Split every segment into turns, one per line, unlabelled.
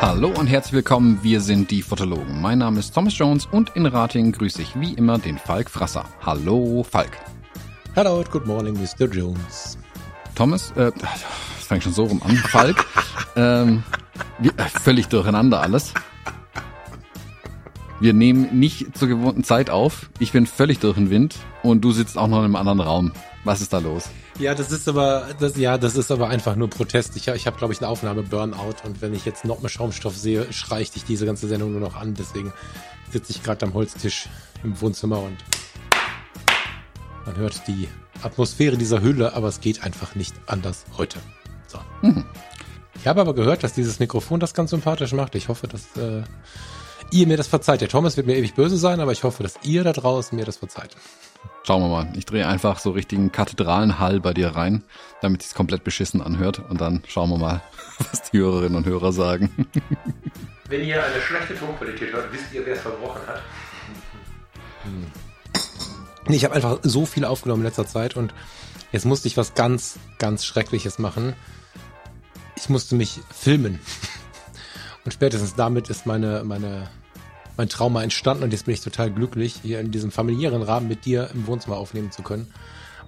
Hallo und herzlich willkommen, wir sind die Fotologen. Mein Name ist Thomas Jones und in Rating grüße ich wie immer den Falk Frasser. Hallo Falk.
Hello, good morning, Mr. Jones.
Thomas, äh, das fängt schon so rum an. Falk, ähm, wir, äh, völlig durcheinander alles. Wir nehmen nicht zur gewohnten Zeit auf. Ich bin völlig durch den Wind und du sitzt auch noch in einem anderen Raum. Was ist da los?
Ja, das ist aber, das, ja, das ist aber einfach nur Protest. Ich, ich habe, glaube ich, eine Aufnahme Burnout und wenn ich jetzt noch mehr Schaumstoff sehe, schreie ich diese ganze Sendung nur noch an. Deswegen sitze ich gerade am Holztisch im Wohnzimmer und man hört die Atmosphäre dieser Hülle, aber es geht einfach nicht anders heute. So. Mhm. Ich habe aber gehört, dass dieses Mikrofon das ganz sympathisch macht. Ich hoffe, dass äh, ihr mir das verzeiht. Der Thomas wird mir ewig böse sein, aber ich hoffe, dass ihr da draußen mir das verzeiht.
Schauen wir mal. Ich drehe einfach so richtigen Kathedralenhall bei dir rein, damit es komplett beschissen anhört. Und dann schauen wir mal, was die Hörerinnen und Hörer sagen.
Wenn ihr eine schlechte Tonqualität hört, wisst ihr, wer es verbrochen hat. Hm. Ich habe einfach so viel aufgenommen in letzter Zeit und jetzt musste ich was ganz, ganz Schreckliches machen. Ich musste mich filmen. Und spätestens damit ist meine, meine mein Trauma entstanden und jetzt bin ich total glücklich, hier in diesem familiären Rahmen mit dir im Wohnzimmer aufnehmen zu können.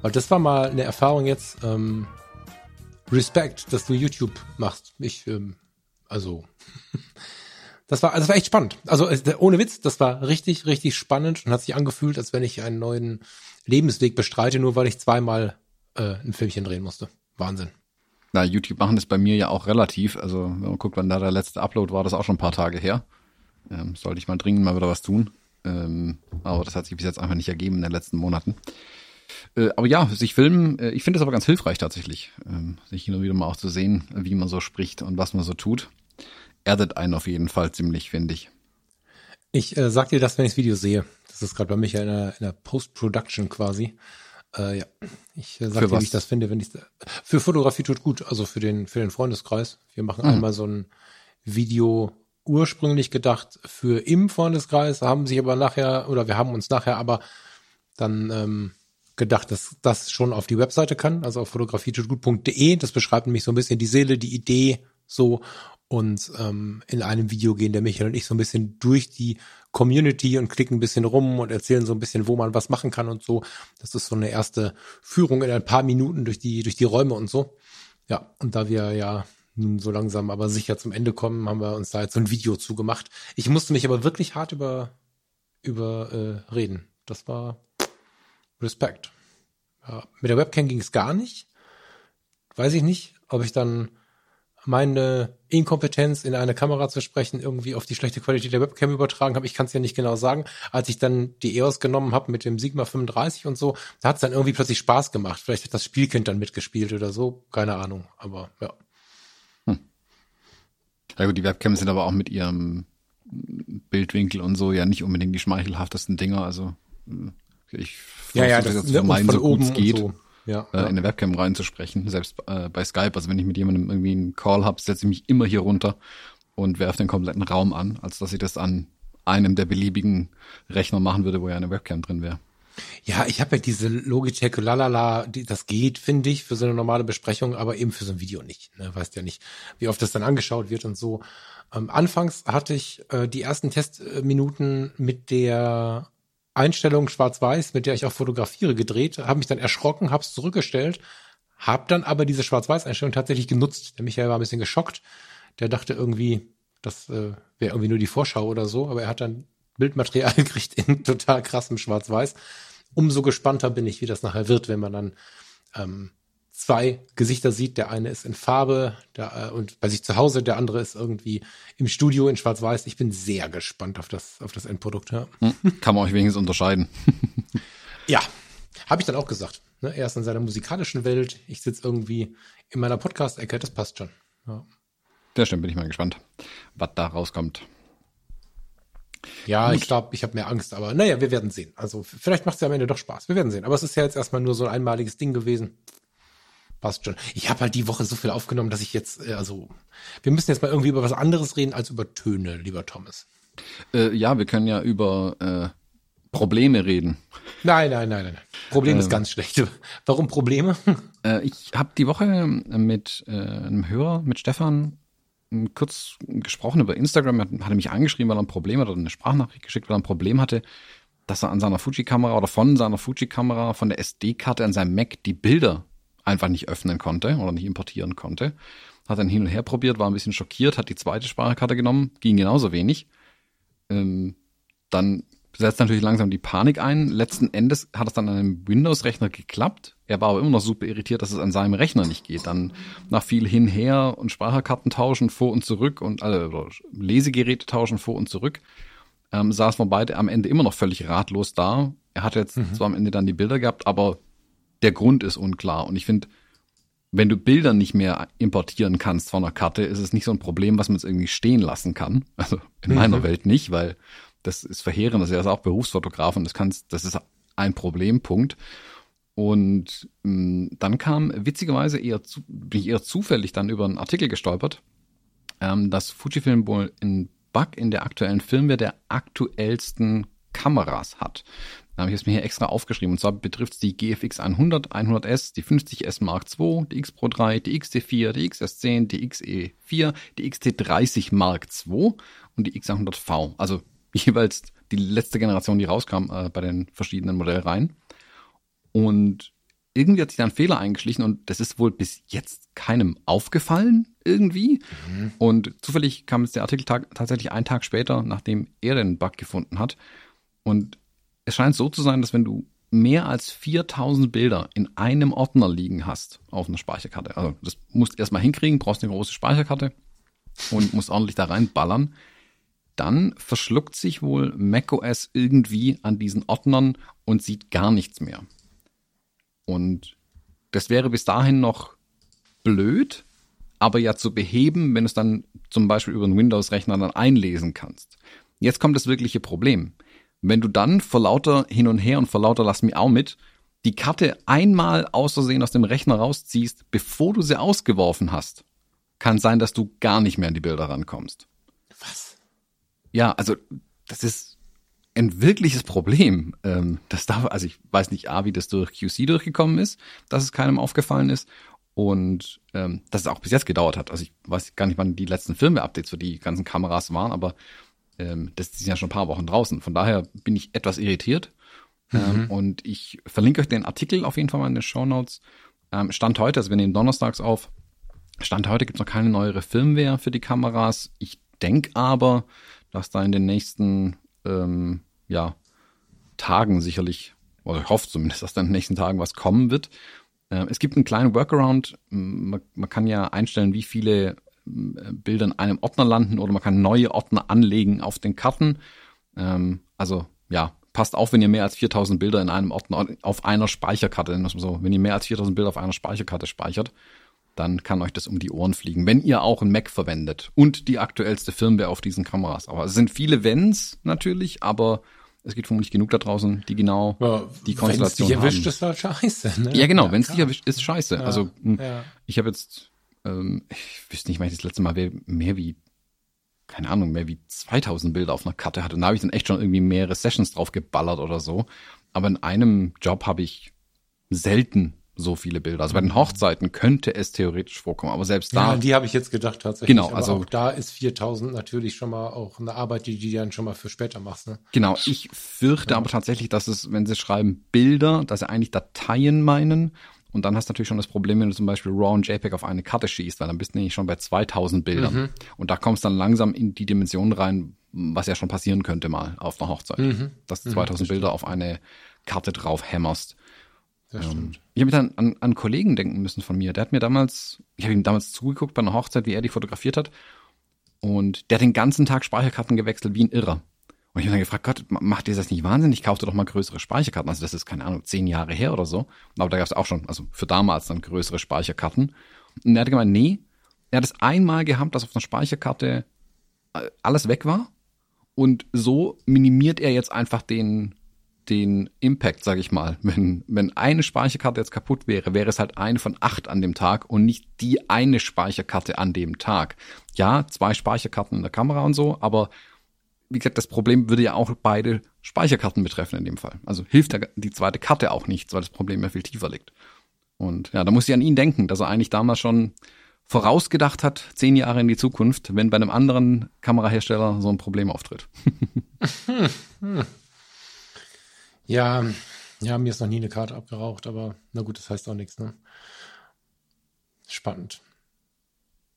Weil das war mal eine Erfahrung jetzt. Ähm, Respekt, dass du YouTube machst. Ich, ähm, also, das war, das war echt spannend. Also ohne Witz, das war richtig, richtig spannend und hat sich angefühlt, als wenn ich einen neuen Lebensweg bestreite, nur weil ich zweimal äh, ein Filmchen drehen musste. Wahnsinn.
Na, YouTube machen das bei mir ja auch relativ. Also, wenn man guckt, wann da der letzte Upload war, das auch schon ein paar Tage her. Ähm, sollte ich mal dringend mal wieder was tun. Ähm, aber das hat sich bis jetzt einfach nicht ergeben in den letzten Monaten. Äh, aber ja, sich filmen, äh, ich finde das aber ganz hilfreich tatsächlich, ähm, sich hin und wieder mal auch zu sehen, wie man so spricht und was man so tut. Erdet einen auf jeden Fall ziemlich, finde ich.
Ich äh, sag dir das, wenn ich das Video sehe. Das ist gerade bei mich in der, der Post-Production quasi. Äh, ja, ich äh, sag für dir, wie ich das finde, wenn ich für Fotografie tut gut, also für den für den Freundeskreis. Wir machen mhm. einmal so ein Video ursprünglich gedacht für im Freundeskreis, haben sich aber nachher, oder wir haben uns nachher aber dann ähm, gedacht, dass das schon auf die Webseite kann, also auf fotografietutgut.de. Das beschreibt nämlich so ein bisschen die Seele, die Idee so. Und ähm, in einem Video gehen der Michael und ich so ein bisschen durch die Community und klicken ein bisschen rum und erzählen so ein bisschen, wo man was machen kann und so. Das ist so eine erste Führung in ein paar Minuten durch die, durch die Räume und so. Ja, und da wir ja nun so langsam aber sicher zum Ende kommen, haben wir uns da jetzt so ein Video zugemacht. Ich musste mich aber wirklich hart über, über äh, reden. Das war Respekt. Ja, mit der Webcam ging es gar nicht. Weiß ich nicht, ob ich dann meine Inkompetenz in eine Kamera zu sprechen irgendwie auf die schlechte Qualität der Webcam übertragen habe. Ich kann es ja nicht genau sagen. Als ich dann die EOS genommen habe mit dem Sigma 35 und so, da hat es dann irgendwie plötzlich Spaß gemacht. Vielleicht hat das Spielkind dann mitgespielt oder so. Keine Ahnung. Aber ja.
Ja gut, die Webcams sind aber auch mit ihrem Bildwinkel und so ja nicht unbedingt die schmeichelhaftesten Dinger. Also äh, ich
ja, ja, das,
das meinen, so gut es geht,
so. ja,
äh,
ja.
in eine Webcam reinzusprechen, selbst äh, bei Skype. Also wenn ich mit jemandem irgendwie einen Call habe, setze ich mich immer hier runter und werfe den kompletten Raum an, als dass ich das an einem der beliebigen Rechner machen würde, wo ja eine Webcam drin wäre.
Ja, ich habe ja diese Logitech, lalala, die, das geht, finde ich, für so eine normale Besprechung, aber eben für so ein Video nicht. Ne? Weißt ja nicht, wie oft das dann angeschaut wird und so. Ähm, anfangs hatte ich äh, die ersten Testminuten mit der Einstellung Schwarz-Weiß, mit der ich auch fotografiere, gedreht, habe mich dann erschrocken, habe es zurückgestellt, habe dann aber diese Schwarz-Weiß-Einstellung tatsächlich genutzt. Der Michael war ein bisschen geschockt. Der dachte irgendwie, das äh, wäre irgendwie nur die Vorschau oder so, aber er hat dann Bildmaterial gekriegt in total krassem Schwarz-Weiß. Umso gespannter bin ich, wie das nachher wird, wenn man dann ähm, zwei Gesichter sieht. Der eine ist in Farbe der, äh, und bei sich zu Hause, der andere ist irgendwie im Studio in Schwarz-Weiß. Ich bin sehr gespannt auf das, auf das Endprodukt. Ja.
Hm, kann man euch wenigstens unterscheiden.
ja, habe ich dann auch gesagt. Ne? Er ist in seiner musikalischen Welt. Ich sitze irgendwie in meiner Podcast-Ecke. Das passt schon. Ja.
Sehr stimmt, bin ich mal gespannt, was da rauskommt.
Ja, Gut. ich glaube, ich habe mehr Angst, aber naja, wir werden sehen. Also vielleicht macht es ja am Ende doch Spaß. Wir werden sehen. Aber es ist ja jetzt erstmal nur so ein einmaliges Ding gewesen. Passt schon. Ich habe halt die Woche so viel aufgenommen, dass ich jetzt, äh, also, wir müssen jetzt mal irgendwie über was anderes reden als über Töne, lieber Thomas.
Äh, ja, wir können ja über äh, Probleme reden.
Nein, nein, nein, nein. Problem ist ähm. ganz schlecht. Warum Probleme?
Äh, ich habe die Woche mit äh, einem Hörer, mit Stefan, kurz gesprochen über Instagram. Er hat mich angeschrieben, weil er ein Problem hat oder eine Sprachnachricht geschickt, weil er ein Problem hatte, dass er an seiner Fuji-Kamera oder von seiner Fuji-Kamera, von der SD-Karte an seinem Mac die Bilder einfach nicht öffnen konnte oder nicht importieren konnte. Hat dann hin und her probiert, war ein bisschen schockiert, hat die zweite Speicherkarte genommen, ging genauso wenig. Ähm, dann setzt natürlich langsam die Panik ein. Letzten Endes hat es dann an einem Windows-Rechner geklappt. Er war aber immer noch super irritiert, dass es an seinem Rechner nicht geht. Dann nach viel hinher und Speicherkarten tauschen vor und zurück und also Lesegeräte tauschen vor und zurück, ähm, saßen wir beide am Ende immer noch völlig ratlos da. Er hat jetzt mhm. zwar am Ende dann die Bilder gehabt, aber der Grund ist unklar. Und ich finde, wenn du Bilder nicht mehr importieren kannst von einer Karte, ist es nicht so ein Problem, was man jetzt irgendwie stehen lassen kann. Also in mhm. meiner Welt nicht, weil das ist verheerend. Das ist ja auch Berufsfotograf und das kannst, das ist ein Problempunkt. Und mh, mm, dann kam witzigerweise eher, zu, bin ich eher zufällig dann über einen Artikel gestolpert, ähm, dass Fujifilm wohl einen Bug in der aktuellen Firmware der aktuellsten Kameras hat. Da habe ich es mir hier extra aufgeschrieben. Und zwar betrifft es die GFX 100, 100S, die 50S Mark II, die X Pro 3, die XT4, die XS10, die XE4, die XT30 Mark II und die X100V. Also jeweils die letzte Generation, die rauskam äh, bei den verschiedenen Modellreihen. Und irgendwie hat sich da ein Fehler eingeschlichen und das ist wohl bis jetzt keinem aufgefallen irgendwie. Mhm. Und zufällig kam jetzt der Artikel tatsächlich einen Tag später, nachdem er den Bug gefunden hat. Und es scheint so zu sein, dass wenn du mehr als 4000 Bilder in einem Ordner liegen hast auf einer Speicherkarte, also das musst du erstmal hinkriegen, brauchst eine große Speicherkarte und musst ordentlich da reinballern, dann verschluckt sich wohl macOS irgendwie an diesen Ordnern und sieht gar nichts mehr. Und das wäre bis dahin noch blöd, aber ja zu beheben, wenn du es dann zum Beispiel über einen Windows-Rechner dann einlesen kannst. Jetzt kommt das wirkliche Problem. Wenn du dann vor lauter hin und her und vor lauter lass mich auch mit, die Karte einmal aus Versehen aus dem Rechner rausziehst, bevor du sie ausgeworfen hast, kann sein, dass du gar nicht mehr an die Bilder rankommst.
Was?
Ja, also das ist ein wirkliches Problem. Ähm, das darf, also ich weiß nicht, A, wie das durch QC durchgekommen ist, dass es keinem aufgefallen ist und ähm, dass es auch bis jetzt gedauert hat. Also ich weiß gar nicht, wann die letzten Firmware-Updates für die ganzen Kameras waren, aber ähm, das sind ja schon ein paar Wochen draußen. Von daher bin ich etwas irritiert. Ähm, mhm. Ähm, und ich verlinke euch den Artikel auf jeden Fall mal in den Show Notes. Ähm, Stand heute, also wir nehmen donnerstags auf. Stand heute gibt es noch keine neuere Firmware für die Kameras. Ich denke aber, dass da in den nächsten ähm, ja, Tagen sicherlich, oder ich hoffe zumindest, dass da in den nächsten Tagen was kommen wird. Äh, es gibt einen kleinen Workaround. Man, man kann ja einstellen, wie viele äh, Bilder in einem Ordner landen oder man kann neue Ordner anlegen auf den Karten. Ähm, also ja, passt auf, wenn ihr mehr als 4000 Bilder in einem Ordner auf einer Speicherkarte, so, wenn ihr mehr als 4000 Bilder auf einer Speicherkarte speichert, dann kann euch das um die Ohren fliegen, wenn ihr auch ein Mac verwendet und die aktuellste Firmware auf diesen Kameras. Aber es sind viele Wenns natürlich, aber es gibt vermutlich genug da draußen, die genau ja, die Konstellation haben. Wenn es dich erwischt,
ist halt scheiße. Ne?
Ja, genau, wenn es dich erwischt, ist scheiße. Ja, also hm, ja. ich habe jetzt, ähm, ich wüsste nicht, wann ich das letzte Mal mehr wie, keine Ahnung, mehr wie 2000 Bilder auf einer Karte hatte. Da habe ich dann echt schon irgendwie mehrere Sessions drauf geballert oder so. Aber in einem Job habe ich selten so viele Bilder. Also bei den Hochzeiten könnte es theoretisch vorkommen, aber selbst da.
Ja, die habe ich jetzt gedacht tatsächlich.
Genau, also
auch da ist 4000 natürlich schon mal auch eine Arbeit, die du dann schon mal für später machst. Ne?
Genau, ich fürchte ja. aber tatsächlich, dass es, wenn sie schreiben Bilder, dass sie eigentlich Dateien meinen. Und dann hast du natürlich schon das Problem, wenn du zum Beispiel RAW und JPEG auf eine Karte schießt, weil dann bist du nämlich schon bei 2000 Bildern. Mhm. Und da kommst du dann langsam in die Dimension rein, was ja schon passieren könnte mal auf einer Hochzeit. Mhm. Dass du 2000 mhm, Bilder auf eine Karte drauf hämmerst. Ähm, ich habe dann an, an Kollegen denken müssen von mir. Der hat mir damals, ich habe ihm damals zugeguckt bei einer Hochzeit, wie er die fotografiert hat. Und der hat den ganzen Tag Speicherkarten gewechselt wie ein Irrer. Und ich habe dann gefragt, Gott, macht ihr das nicht wahnsinnig? Kauft ihr doch mal größere Speicherkarten. Also das ist, keine Ahnung, zehn Jahre her oder so. Aber da gab es auch schon, also für damals dann größere Speicherkarten. Und er hat gemeint, nee, er hat es einmal gehabt, dass auf einer Speicherkarte äh, alles weg war. Und so minimiert er jetzt einfach den, den Impact, sage ich mal. Wenn, wenn eine Speicherkarte jetzt kaputt wäre, wäre es halt eine von acht an dem Tag und nicht die eine Speicherkarte an dem Tag. Ja, zwei Speicherkarten in der Kamera und so, aber wie gesagt, das Problem würde ja auch beide Speicherkarten betreffen in dem Fall. Also hilft die zweite Karte auch nichts, weil das Problem ja viel tiefer liegt. Und ja, da muss ich an ihn denken, dass er eigentlich damals schon vorausgedacht hat, zehn Jahre in die Zukunft, wenn bei einem anderen Kamerahersteller so ein Problem auftritt.
Ja, ja, mir ist noch nie eine Karte abgeraucht, aber na gut, das heißt auch nichts, ne? Spannend.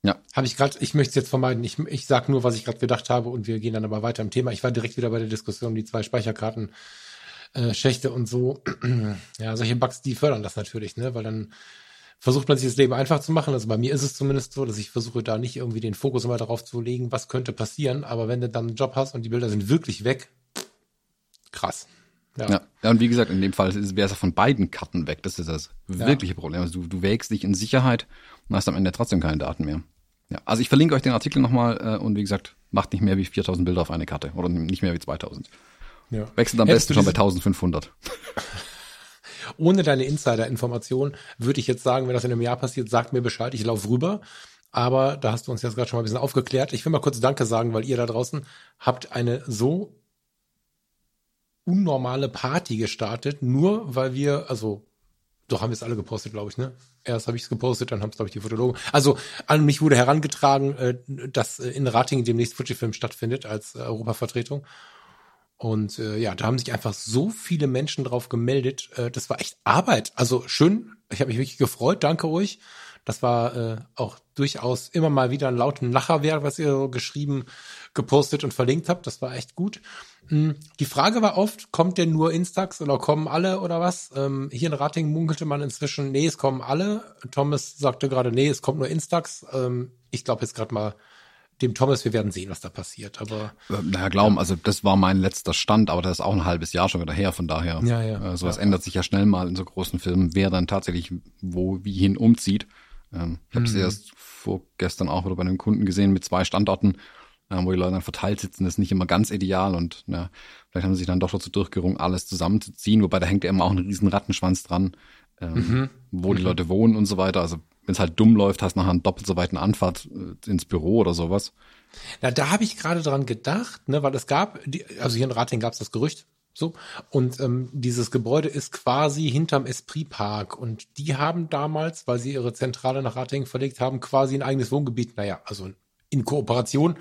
Ja. Habe ich gerade, ich möchte es jetzt vermeiden. Ich, ich sage nur, was ich gerade gedacht habe und wir gehen dann aber weiter im Thema. Ich war direkt wieder bei der Diskussion, die zwei Speicherkarten, äh, Schächte und so. ja, solche Bugs, die fördern das natürlich, ne? Weil dann versucht man sich das Leben einfach zu machen. Also bei mir ist es zumindest so, dass ich versuche da nicht irgendwie den Fokus immer darauf zu legen, was könnte passieren. Aber wenn du dann einen Job hast und die Bilder sind wirklich weg, krass.
Ja. ja. ja, und wie gesagt, in dem Fall wäre es ja von beiden Karten weg. Das ist das wirkliche ja. Problem. Also du, du wägst dich in Sicherheit und hast am Ende trotzdem keine Daten mehr. Ja, also ich verlinke euch den Artikel nochmal äh, und wie gesagt, macht nicht mehr wie 4000 Bilder auf eine Karte oder nicht mehr wie 2000. Ja. Wechselt am Hättest besten schon bei 1500.
Ohne deine Insider-Information würde ich jetzt sagen, wenn das in einem Jahr passiert, sagt mir Bescheid, ich laufe rüber. Aber da hast du uns jetzt gerade schon mal ein bisschen aufgeklärt. Ich will mal kurz Danke sagen, weil ihr da draußen habt eine so unnormale Party gestartet, nur weil wir, also doch haben wir es alle gepostet, glaube ich, ne? Erst habe ich es gepostet, dann haben es, glaube ich, die Fotologen. Also an mich wurde herangetragen, äh, dass äh, in Ratingen demnächst Fujifilm stattfindet als äh, Europavertretung. Und äh, ja, da haben sich einfach so viele Menschen drauf gemeldet. Äh, das war echt Arbeit. Also schön, ich habe mich wirklich gefreut, danke euch. Das war äh, auch durchaus immer mal wieder ein lauten Lacherwerk, was ihr so geschrieben, gepostet und verlinkt habt. Das war echt gut. Hm, die Frage war oft, kommt denn nur Instax oder kommen alle oder was? Ähm, hier in Rating munkelte man inzwischen, nee, es kommen alle. Thomas sagte gerade, nee, es kommt nur Instax. Ähm, ich glaube jetzt gerade mal dem Thomas, wir werden sehen, was da passiert. Aber
äh, naja, glauben, ja. also das war mein letzter Stand, aber das ist auch ein halbes Jahr schon wieder her, von daher. Ja, ja. Äh, sowas ja, ändert sich ja schnell mal in so großen Filmen, wer dann tatsächlich wo wie hin umzieht. Ähm, ich habe es mhm. erst vorgestern auch wieder bei einem Kunden gesehen mit zwei Standorten wo die Leute dann verteilt sitzen, ist nicht immer ganz ideal und ja, vielleicht haben sie sich dann doch dazu durchgerungen, alles zusammenzuziehen, wobei da hängt ja immer auch ein riesen Rattenschwanz dran, ähm, mhm. wo die mhm. Leute wohnen und so weiter. Also wenn es halt dumm läuft, hast du nachher einen doppelt so weiten Anfahrt äh, ins Büro oder sowas.
Na, da habe ich gerade dran gedacht, ne, weil es gab, die, also hier in Rating gab es das Gerücht, so. Und ähm, dieses Gebäude ist quasi hinterm Esprit Park. Und die haben damals, weil sie ihre Zentrale nach Rating verlegt haben, quasi ein eigenes Wohngebiet, naja, also in Kooperation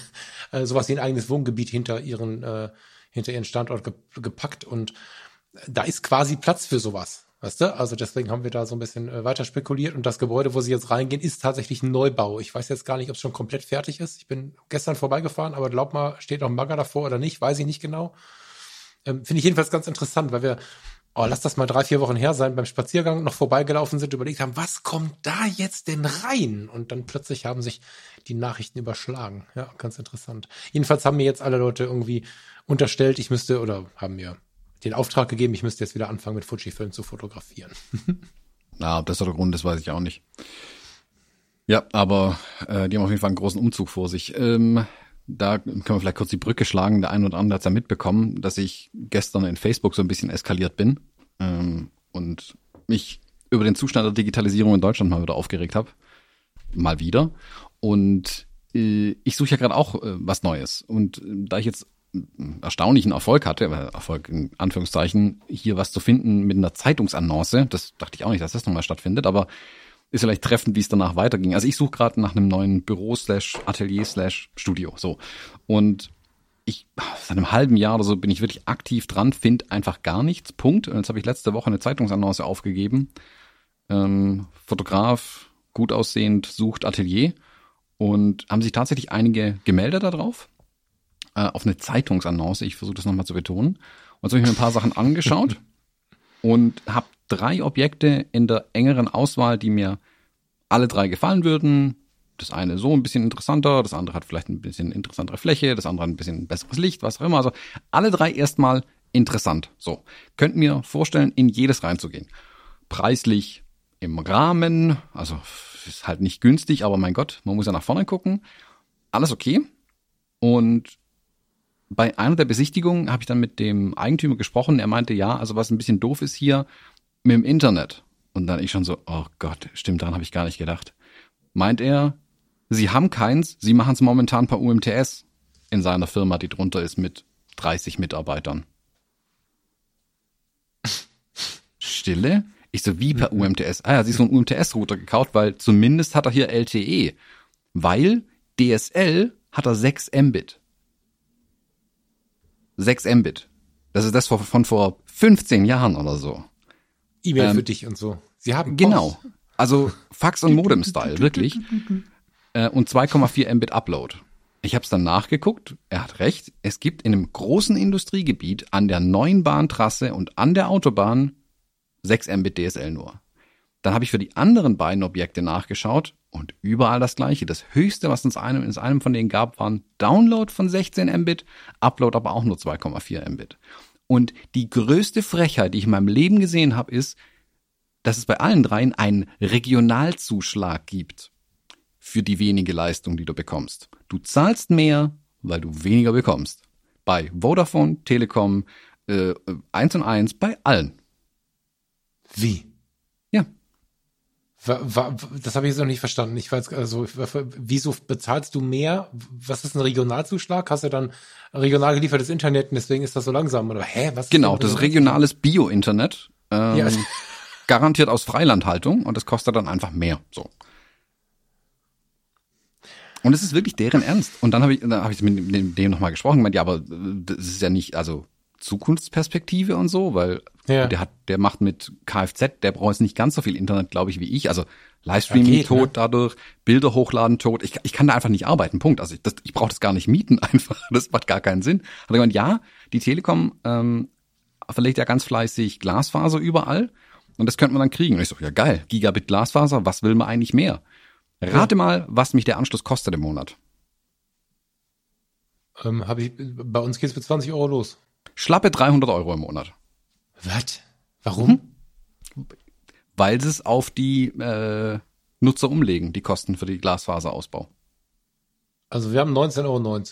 äh, sowas wie ein eigenes Wohngebiet hinter ihren äh, hinter ihren Standort ge gepackt und da ist quasi Platz für sowas. Weißt du? Also deswegen haben wir da so ein bisschen äh, weiter spekuliert und das Gebäude, wo sie jetzt reingehen, ist tatsächlich ein Neubau. Ich weiß jetzt gar nicht, ob es schon komplett fertig ist. Ich bin gestern vorbeigefahren, aber glaub mal, steht auch ein Bagger davor oder nicht, weiß ich nicht genau. Ähm, Finde ich jedenfalls ganz interessant, weil wir oh, lass das mal drei, vier Wochen her sein, beim Spaziergang noch vorbeigelaufen sind, überlegt haben, was kommt da jetzt denn rein? Und dann plötzlich haben sich die Nachrichten überschlagen. Ja, ganz interessant. Jedenfalls haben mir jetzt alle Leute irgendwie unterstellt, ich müsste oder haben mir den Auftrag gegeben, ich müsste jetzt wieder anfangen, mit Fujifilm zu fotografieren.
Na, ob das der Grund ist, weiß ich auch nicht. Ja, aber äh, die haben auf jeden Fall einen großen Umzug vor sich. Ähm, da können wir vielleicht kurz die Brücke schlagen. Der eine oder andere hat ja mitbekommen, dass ich gestern in Facebook so ein bisschen eskaliert bin ähm, und mich über den Zustand der Digitalisierung in Deutschland mal wieder aufgeregt habe. Mal wieder. Und äh, ich suche ja gerade auch äh, was Neues. Und äh, da ich jetzt erstaunlichen Erfolg hatte, Erfolg in Anführungszeichen, hier was zu finden mit einer Zeitungsannonce, das dachte ich auch nicht, dass das nochmal stattfindet, aber ist vielleicht treffend, wie es danach weiterging. Also ich suche gerade nach einem neuen Büro slash Atelier slash Studio. So. Und ich, seit einem halben Jahr oder so bin ich wirklich aktiv dran, finde einfach gar nichts. Punkt. Und jetzt habe ich letzte Woche eine Zeitungsannonce aufgegeben. Ähm, Fotograf, gut aussehend, sucht Atelier. Und haben sich tatsächlich einige gemeldet darauf. Äh, auf eine Zeitungsannonce. Ich versuche das nochmal zu betonen. Und so habe ich mir ein paar Sachen angeschaut und habe drei Objekte in der engeren Auswahl, die mir alle drei gefallen würden. Das eine so ein bisschen interessanter, das andere hat vielleicht ein bisschen interessantere Fläche, das andere ein bisschen besseres Licht, was auch immer. Also alle drei erstmal interessant. So, könnt mir vorstellen, in jedes reinzugehen. Preislich im Rahmen, also ist halt nicht günstig, aber mein Gott, man muss ja nach vorne gucken. Alles okay. Und bei einer der Besichtigungen habe ich dann mit dem Eigentümer gesprochen. Er meinte, ja, also was ein bisschen doof ist hier mit dem Internet. Und dann ich schon so, oh Gott, stimmt, daran habe ich gar nicht gedacht. Meint er, sie haben keins, sie machen es momentan per UMTS. in seiner Firma, die drunter ist, mit 30 Mitarbeitern. Stille? Ich so, wie per mhm. UMTS? Ah, er hat sich so einen UMTS-Router gekauft, weil zumindest hat er hier LTE. Weil DSL hat er 6 Mbit. 6 Mbit. Das ist das von vor 15 Jahren oder so.
E-Mail ähm, für dich und so.
Sie haben Genau. Post. Also Fax und Modem-Style, wirklich. Äh, und 2,4 Mbit Upload. Ich habe es dann nachgeguckt. Er hat recht. Es gibt in einem großen Industriegebiet an der neuen Bahntrasse und an der Autobahn 6 Mbit DSL nur. Dann habe ich für die anderen beiden Objekte nachgeschaut und überall das gleiche. Das höchste, was uns einem, in einem von denen gab, waren Download von 16 Mbit, Upload aber auch nur 2,4 Mbit. Und die größte Frechheit, die ich in meinem Leben gesehen habe, ist, dass es bei allen dreien einen Regionalzuschlag gibt für die wenige Leistung, die du bekommst. Du zahlst mehr, weil du weniger bekommst. Bei Vodafone, Telekom, äh, 1 und 1, bei allen.
Wie? Das habe ich jetzt noch nicht verstanden. Ich weiß also, wieso bezahlst du mehr? Was ist ein Regionalzuschlag? Hast du dann regional geliefertes Internet und deswegen ist das so langsam? Oder hä?
Was genau, das ist regionales Bio-Internet. Ähm, ja. Garantiert aus Freilandhaltung und das kostet dann einfach mehr. So. Und es ist wirklich deren Ernst. Und dann habe ich, dann habe ich mit dem, dem nochmal gesprochen, gemeint, ja, aber das ist ja nicht, also Zukunftsperspektive und so, weil ja. der hat, der macht mit Kfz, der braucht jetzt nicht ganz so viel Internet, glaube ich, wie ich. Also Livestreaming ja, tot ne? dadurch, Bilder hochladen tot. Ich, ich kann da einfach nicht arbeiten. Punkt. Also ich, das, ich brauche das gar nicht mieten einfach. Das macht gar keinen Sinn. Hat er gemeint, ja, die Telekom ähm, verlegt ja ganz fleißig Glasfaser überall und das könnte man dann kriegen. Und ich so, ja geil, Gigabit Glasfaser, was will man eigentlich mehr? Rate ja. mal, was mich der Anschluss kostet im Monat.
Ähm, hab ich, bei uns geht's mit 20 Euro los.
Schlappe 300 Euro im Monat.
Was? Warum?
Mhm. Weil sie es auf die äh, Nutzer umlegen, die Kosten für die Glasfaserausbau.
Also wir haben 19,90 Euro.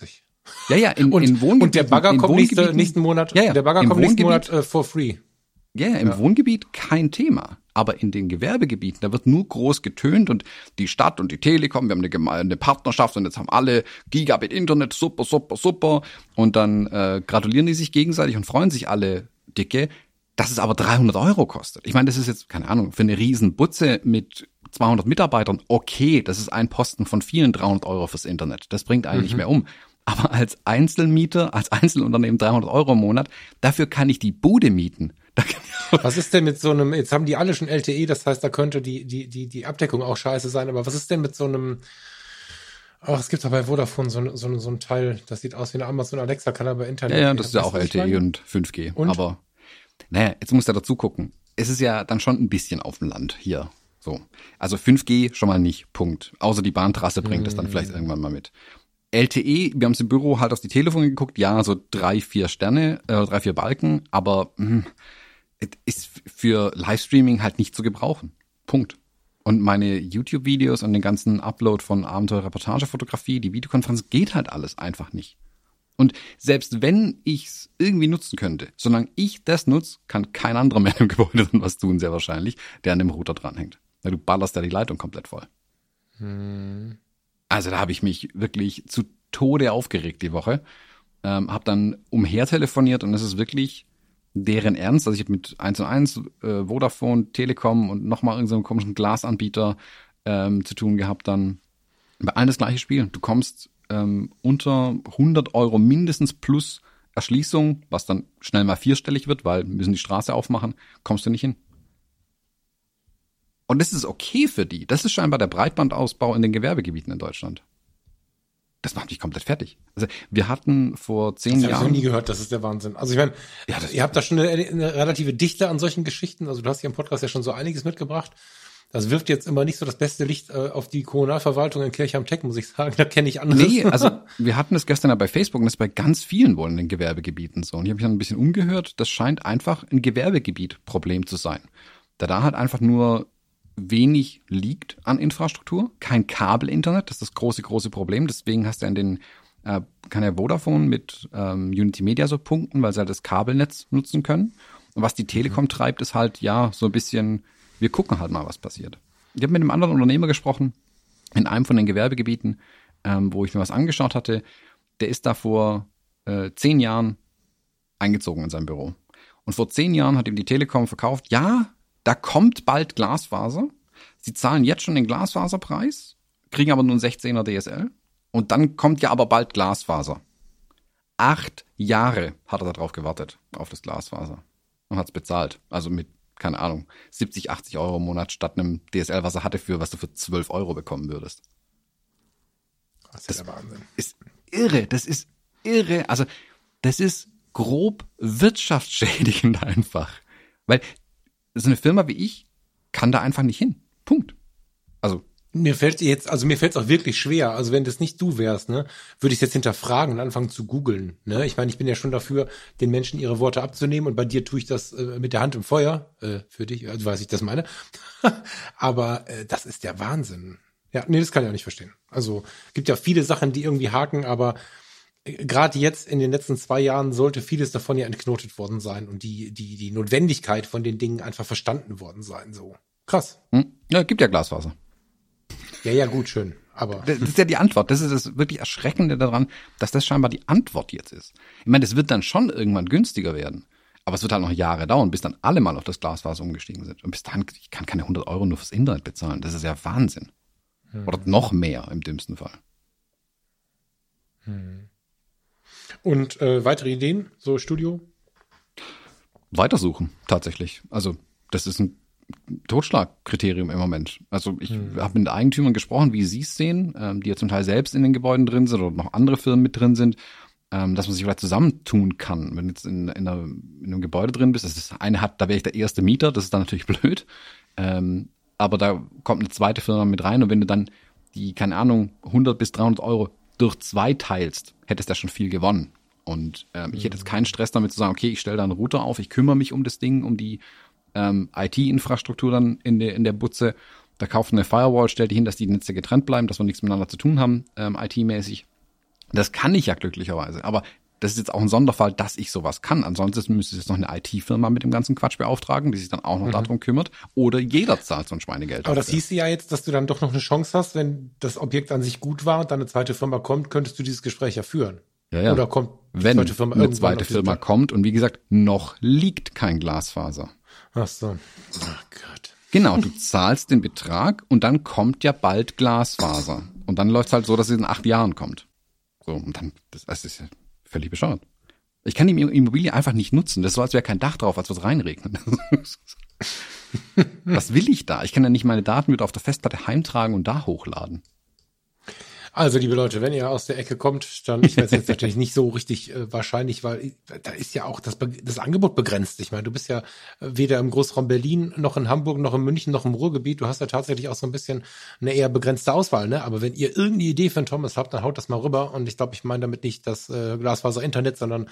Ja, ja,
in, und, in Wohngebieten. Und der Bagger kommt nächste, nächsten Monat,
ja, ja,
der Bagger kommt nächsten Monat uh, for free.
Ja, im ja. Wohngebiet kein Thema. Aber in den Gewerbegebieten, da wird nur groß getönt und die Stadt und die Telekom, wir haben eine, eine Partnerschaft und jetzt haben alle Gigabit Internet, super, super, super. Und dann äh, gratulieren die sich gegenseitig und freuen sich alle dicke, dass es aber 300 Euro kostet. Ich meine, das ist jetzt, keine Ahnung, für eine Riesenbutze mit 200 Mitarbeitern, okay, das ist ein Posten von vielen 300 Euro fürs Internet. Das bringt einen mhm. nicht mehr um. Aber als Einzelmieter, als Einzelunternehmen 300 Euro im Monat, dafür kann ich die Bude mieten.
Was ist denn mit so einem, jetzt haben die alle schon LTE, das heißt, da könnte die, die, die, die Abdeckung auch scheiße sein, aber was ist denn mit so einem, ach, es gibt doch bei Vodafone so, so, so ein Teil, das sieht aus wie eine Amazon Alexa, kann aber Internet.
Ja, ja, das ist ja auch LTE und 5G. Und? Aber, naja, jetzt muss er dazu gucken. Es ist ja dann schon ein bisschen auf dem Land hier. So. Also 5G schon mal nicht, Punkt. Außer die Bahntrasse bringt hm. es dann vielleicht irgendwann mal mit. LTE, wir haben es im Büro halt auf die Telefone geguckt, ja, so drei, vier Sterne, äh, drei, vier Balken, aber mh, hm, ist für Livestreaming halt nicht zu gebrauchen. Punkt. Und meine YouTube-Videos und den ganzen Upload von Abenteuer-Reportage-Fotografie, die Videokonferenz, geht halt alles einfach nicht. Und selbst wenn ich es irgendwie nutzen könnte, solange ich das nutze, kann kein anderer mehr im Gebäude dann was tun, sehr wahrscheinlich, der an dem Router dranhängt. Weil du ballerst da die Leitung komplett voll. Hm. Also da habe ich mich wirklich zu Tode aufgeregt die Woche. Ähm, hab dann umher telefoniert und es ist wirklich deren Ernst. Also ich habe mit 1 und 1, äh, Vodafone, Telekom und nochmal irgendeinem so komischen Glasanbieter ähm, zu tun gehabt dann. Bei allen das gleiche Spiel. Du kommst ähm, unter 100 Euro mindestens plus Erschließung, was dann schnell mal vierstellig wird, weil wir müssen die Straße aufmachen, kommst du nicht hin. Und das ist okay für die. Das ist scheinbar der Breitbandausbau in den Gewerbegebieten in Deutschland das macht mich komplett fertig. Also wir hatten vor zehn das Jahren. Das
habe ich noch nie gehört, das ist der Wahnsinn. Also ich meine, ja, ihr habt da schon eine, eine, relative Dichte an solchen Geschichten. Also du hast hier im Podcast ja schon so einiges mitgebracht. Das wirft jetzt immer nicht so das beste Licht äh, auf die Kommunalverwaltung in Kirch am Tech, muss ich sagen. Da kenne ich andere.
Nee, also wir hatten es gestern ja bei Facebook und das bei ganz vielen wohl in den Gewerbegebieten so. Und ich habe mich dann ein bisschen umgehört. Das scheint einfach ein Gewerbegebiet Problem zu sein. Da da halt einfach nur wenig liegt an Infrastruktur, kein Kabelinternet, das ist das große, große Problem. Deswegen hast du in den, äh, kann ja Vodafone mit ähm, Unity Media so punkten, weil sie halt das Kabelnetz nutzen können. Und was die Telekom mhm. treibt, ist halt, ja, so ein bisschen, wir gucken halt mal, was passiert. Ich habe mit einem anderen Unternehmer gesprochen, in einem von den Gewerbegebieten, ähm, wo ich mir was angeschaut hatte. der ist da vor äh, zehn Jahren eingezogen in sein Büro. Und vor zehn Jahren hat ihm die Telekom verkauft, ja, da kommt bald Glasfaser. Sie zahlen jetzt schon den Glasfaserpreis, kriegen aber nur einen 16er DSL. Und dann kommt ja aber bald Glasfaser. Acht Jahre hat er darauf gewartet, auf das Glasfaser. Und hat es bezahlt. Also mit, keine Ahnung, 70, 80 Euro im Monat statt einem DSL, was er hatte für, was du für 12 Euro bekommen würdest.
Das ist das der Wahnsinn.
Ist irre. Das ist irre. Also, das ist grob wirtschaftsschädigend einfach. Weil so eine Firma wie ich kann da einfach nicht hin. Punkt. Also
mir fällt jetzt, also mir fällt es auch wirklich schwer. Also wenn das nicht du wärst, ne, würde ich jetzt hinterfragen und anfangen zu googeln. Ne? Ich meine, ich bin ja schon dafür, den Menschen ihre Worte abzunehmen und bei dir tue ich das äh, mit der Hand im Feuer äh, für dich, also weiß ich das meine. Aber äh, das ist der Wahnsinn. Ja, nee, das kann ich auch nicht verstehen. Also gibt ja viele Sachen, die irgendwie haken, aber gerade jetzt in den letzten zwei Jahren sollte vieles davon ja entknotet worden sein und die, die, die Notwendigkeit von den Dingen einfach verstanden worden sein. So. Krass.
Hm? Ja, gibt ja Glasfaser.
Ja, ja, gut, schön. Aber.
Das ist ja die Antwort. Das ist das wirklich Erschreckende daran, dass das scheinbar die Antwort jetzt ist. Ich meine, das wird dann schon irgendwann günstiger werden. Aber es wird halt noch Jahre dauern, bis dann alle mal auf das Glasfaser umgestiegen sind. Und bis dahin, ich kann keine 100 Euro nur fürs Internet bezahlen. Das ist ja Wahnsinn. Hm. Oder noch mehr im dümmsten Fall.
Hm. Und äh, weitere Ideen, so Studio?
Weitersuchen, tatsächlich. Also, das ist ein Totschlagkriterium im Moment. Also ich hm. habe mit Eigentümern gesprochen, wie sie es sehen, ähm, die ja zum Teil selbst in den Gebäuden drin sind oder noch andere Firmen mit drin sind, ähm, dass man sich vielleicht zusammentun kann. Wenn du jetzt in, in, einer, in einem Gebäude drin bist, das ist eine hat, da wäre ich der erste Mieter, das ist dann natürlich blöd. Ähm, aber da kommt eine zweite Firma mit rein und wenn du dann die, keine Ahnung, 100 bis 300 Euro durch zwei teilst, hättest du ja schon viel gewonnen. Und ähm, ich hätte jetzt keinen Stress damit zu sagen, okay, ich stelle da einen Router auf, ich kümmere mich um das Ding, um die ähm, IT-Infrastruktur dann in der, in der Butze. Da kauft eine Firewall, stellt die hin, dass die Netze getrennt bleiben, dass wir nichts miteinander zu tun haben, ähm, IT-mäßig. Das kann ich ja glücklicherweise. Aber das ist jetzt auch ein Sonderfall, dass ich sowas kann. Ansonsten müsste ich jetzt noch eine IT-Firma mit dem ganzen Quatsch beauftragen, die sich dann auch noch mhm. darum kümmert. Oder jeder zahlt so ein Schweinegeld.
Aber das hieß ja jetzt, dass du dann doch noch eine Chance hast, wenn das Objekt an sich gut war und dann eine zweite Firma kommt, könntest du dieses Gespräch ja führen.
Ja, ja.
Oder kommt
wenn zweite Firma eine zweite Firma kommt und wie gesagt, noch liegt kein Glasfaser.
Ach so. Oh Gott.
Genau, du zahlst den Betrag und dann kommt ja bald Glasfaser. Und dann läuft es halt so, dass es in acht Jahren kommt. So, und dann, das, das ist ja völlig bescheuert. Ich kann die Immobilie einfach nicht nutzen. Das ist so, als wäre kein Dach drauf, als würde es reinregnen. Was will ich da? Ich kann ja nicht meine Daten wieder auf der Festplatte heimtragen und da hochladen.
Also, liebe Leute, wenn ihr aus der Ecke kommt, dann, ich weiß jetzt natürlich nicht so richtig äh, wahrscheinlich, weil da ist ja auch das, das Angebot begrenzt. Ich meine, du bist ja weder im Großraum Berlin, noch in Hamburg, noch in München, noch im Ruhrgebiet. Du hast ja tatsächlich auch so ein bisschen eine eher begrenzte Auswahl, ne? Aber wenn ihr irgendeine Idee für einen Thomas habt, dann haut das mal rüber. Und ich glaube, ich meine damit nicht das äh, Glasfaser-Internet, sondern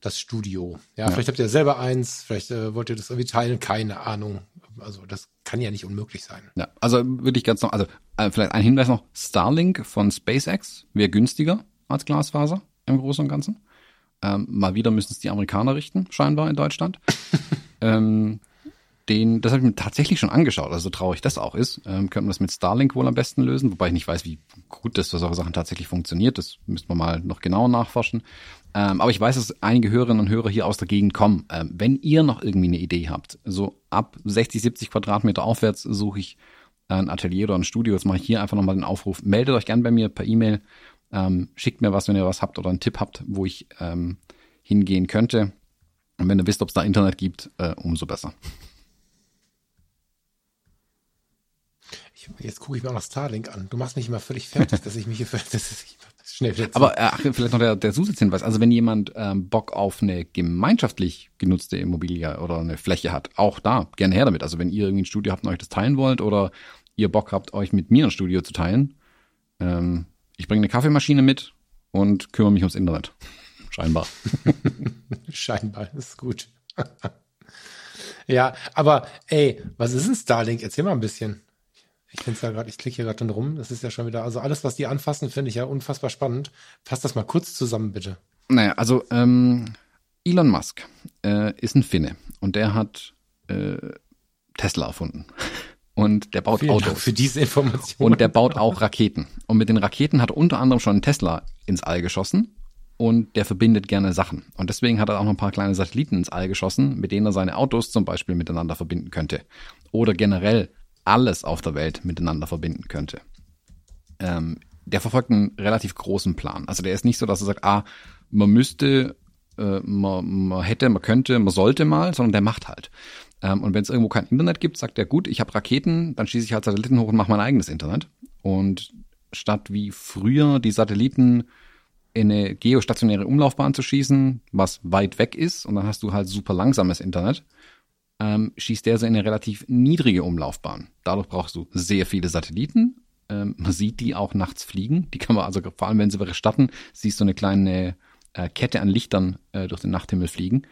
das Studio. Ja, ja, vielleicht habt ihr selber eins, vielleicht äh, wollt ihr das irgendwie teilen, keine Ahnung. Also das kann ja nicht unmöglich sein.
Ja, also würde ich ganz noch, also äh, vielleicht ein Hinweis noch, Starlink von SpaceX wäre günstiger als Glasfaser im Großen und Ganzen. Ähm, mal wieder müssen es die Amerikaner richten, scheinbar in Deutschland. ähm, den, das habe ich mir tatsächlich schon angeschaut, also so traurig das auch ist, ähm, könnte man das mit Starlink wohl am besten lösen, wobei ich nicht weiß, wie gut das für solche Sachen tatsächlich funktioniert. Das müsste man mal noch genauer nachforschen. Ähm, aber ich weiß, dass einige Hörerinnen und Hörer hier aus der Gegend kommen. Ähm, wenn ihr noch irgendwie eine Idee habt, so ab 60, 70 Quadratmeter aufwärts suche ich ein Atelier oder ein Studio. Jetzt mache ich hier einfach nochmal den Aufruf. Meldet euch gern bei mir per E-Mail. Ähm, schickt mir was, wenn ihr was habt oder einen Tipp habt, wo ich ähm, hingehen könnte. Und wenn ihr wisst, ob es da Internet gibt, äh, umso besser.
Ich, jetzt gucke ich mir auch noch Starlink an. Du machst mich immer völlig fertig, dass ich mich hier, dass ich
schnell wieder Aber äh, vielleicht noch der, der Zusatzhinweis. Also wenn jemand ähm, Bock auf eine gemeinschaftlich genutzte Immobilie oder eine Fläche hat, auch da, gerne her damit. Also wenn ihr irgendwie ein Studio habt und euch das teilen wollt oder ihr Bock habt, euch mit mir ein Studio zu teilen, ähm, ich bringe eine Kaffeemaschine mit und kümmere mich ums Internet. Scheinbar.
Scheinbar, ist gut. ja, aber ey, was ist ein Starlink? Erzähl mal ein bisschen. Ich finde es ja gerade, ich klicke hier gerade dann rum. Das ist ja schon wieder, also alles, was die anfassen, finde ich ja unfassbar spannend. Fass das mal kurz zusammen, bitte.
Naja, also ähm, Elon Musk äh, ist ein Finne und der hat äh, Tesla erfunden. Und der baut
Vielen
Autos.
Dank für diese Information.
Und der baut auch Raketen. Und mit den Raketen hat er unter anderem schon Tesla ins All geschossen und der verbindet gerne Sachen. Und deswegen hat er auch noch ein paar kleine Satelliten ins All geschossen, mit denen er seine Autos zum Beispiel miteinander verbinden könnte. Oder generell alles auf der Welt miteinander verbinden könnte. Ähm, der verfolgt einen relativ großen Plan. Also der ist nicht so, dass er sagt, ah, man müsste, äh, man, man hätte, man könnte, man sollte mal, sondern der macht halt. Ähm, und wenn es irgendwo kein Internet gibt, sagt er, gut, ich habe Raketen, dann schieße ich halt Satelliten hoch und mache mein eigenes Internet. Und statt wie früher die Satelliten in eine geostationäre Umlaufbahn zu schießen, was weit weg ist, und dann hast du halt super langsames Internet, ähm, schießt der so in eine relativ niedrige Umlaufbahn. Dadurch brauchst du sehr viele Satelliten. Ähm, man sieht die auch nachts fliegen. Die kann man also, vor allem wenn sie starten, siehst du eine kleine äh, Kette an Lichtern äh, durch den Nachthimmel fliegen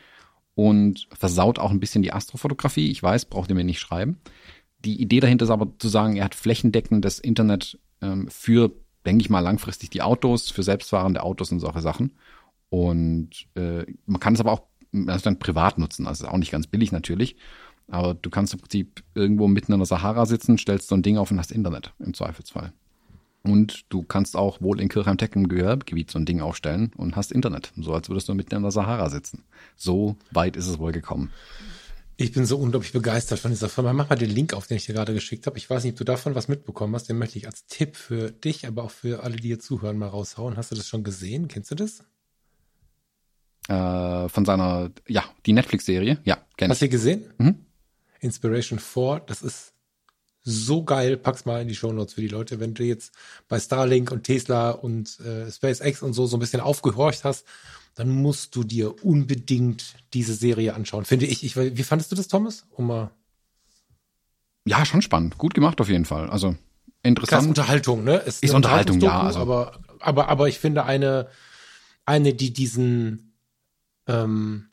und versaut auch ein bisschen die Astrofotografie. Ich weiß, braucht ihr mir nicht schreiben. Die Idee dahinter ist aber zu sagen, er hat flächendeckendes Internet ähm, für denke ich mal, langfristig die Autos, für selbstfahrende Autos und solche Sachen. Und äh, man kann es aber auch also dann privat nutzen. Also auch nicht ganz billig natürlich. Aber du kannst im Prinzip irgendwo mitten in der Sahara sitzen, stellst so ein Ding auf und hast Internet im Zweifelsfall. Und du kannst auch wohl in Kirchheim-Tech im Gewerbegebiet so ein Ding aufstellen und hast Internet. So als würdest du mitten in der Sahara sitzen. So weit ist es wohl gekommen.
Ich bin so unglaublich begeistert von dieser Firma. Mach mal den Link auf, den ich dir gerade geschickt habe. Ich weiß nicht, ob du davon was mitbekommen hast. Den möchte ich als Tipp für dich, aber auch für alle, die hier zuhören, mal raushauen. Hast du das schon gesehen? Kennst du das?
Äh, von seiner, ja, die Netflix-Serie. Ja,
kenn Hast du gesehen? Mhm. Inspiration 4, das ist so geil. Pack's mal in die Show Notes für die Leute. Wenn du jetzt bei Starlink und Tesla und äh, SpaceX und so so ein bisschen aufgehorcht hast dann musst du dir unbedingt diese Serie anschauen. Finde ich. ich wie fandest du das, Thomas? Um mal
ja, schon spannend. Gut gemacht auf jeden Fall. Also interessant. Krass
Unterhaltung, ne?
Es ist Unterhaltung, ja.
Also. Aber, aber, aber ich finde eine, eine, die diesen, ähm,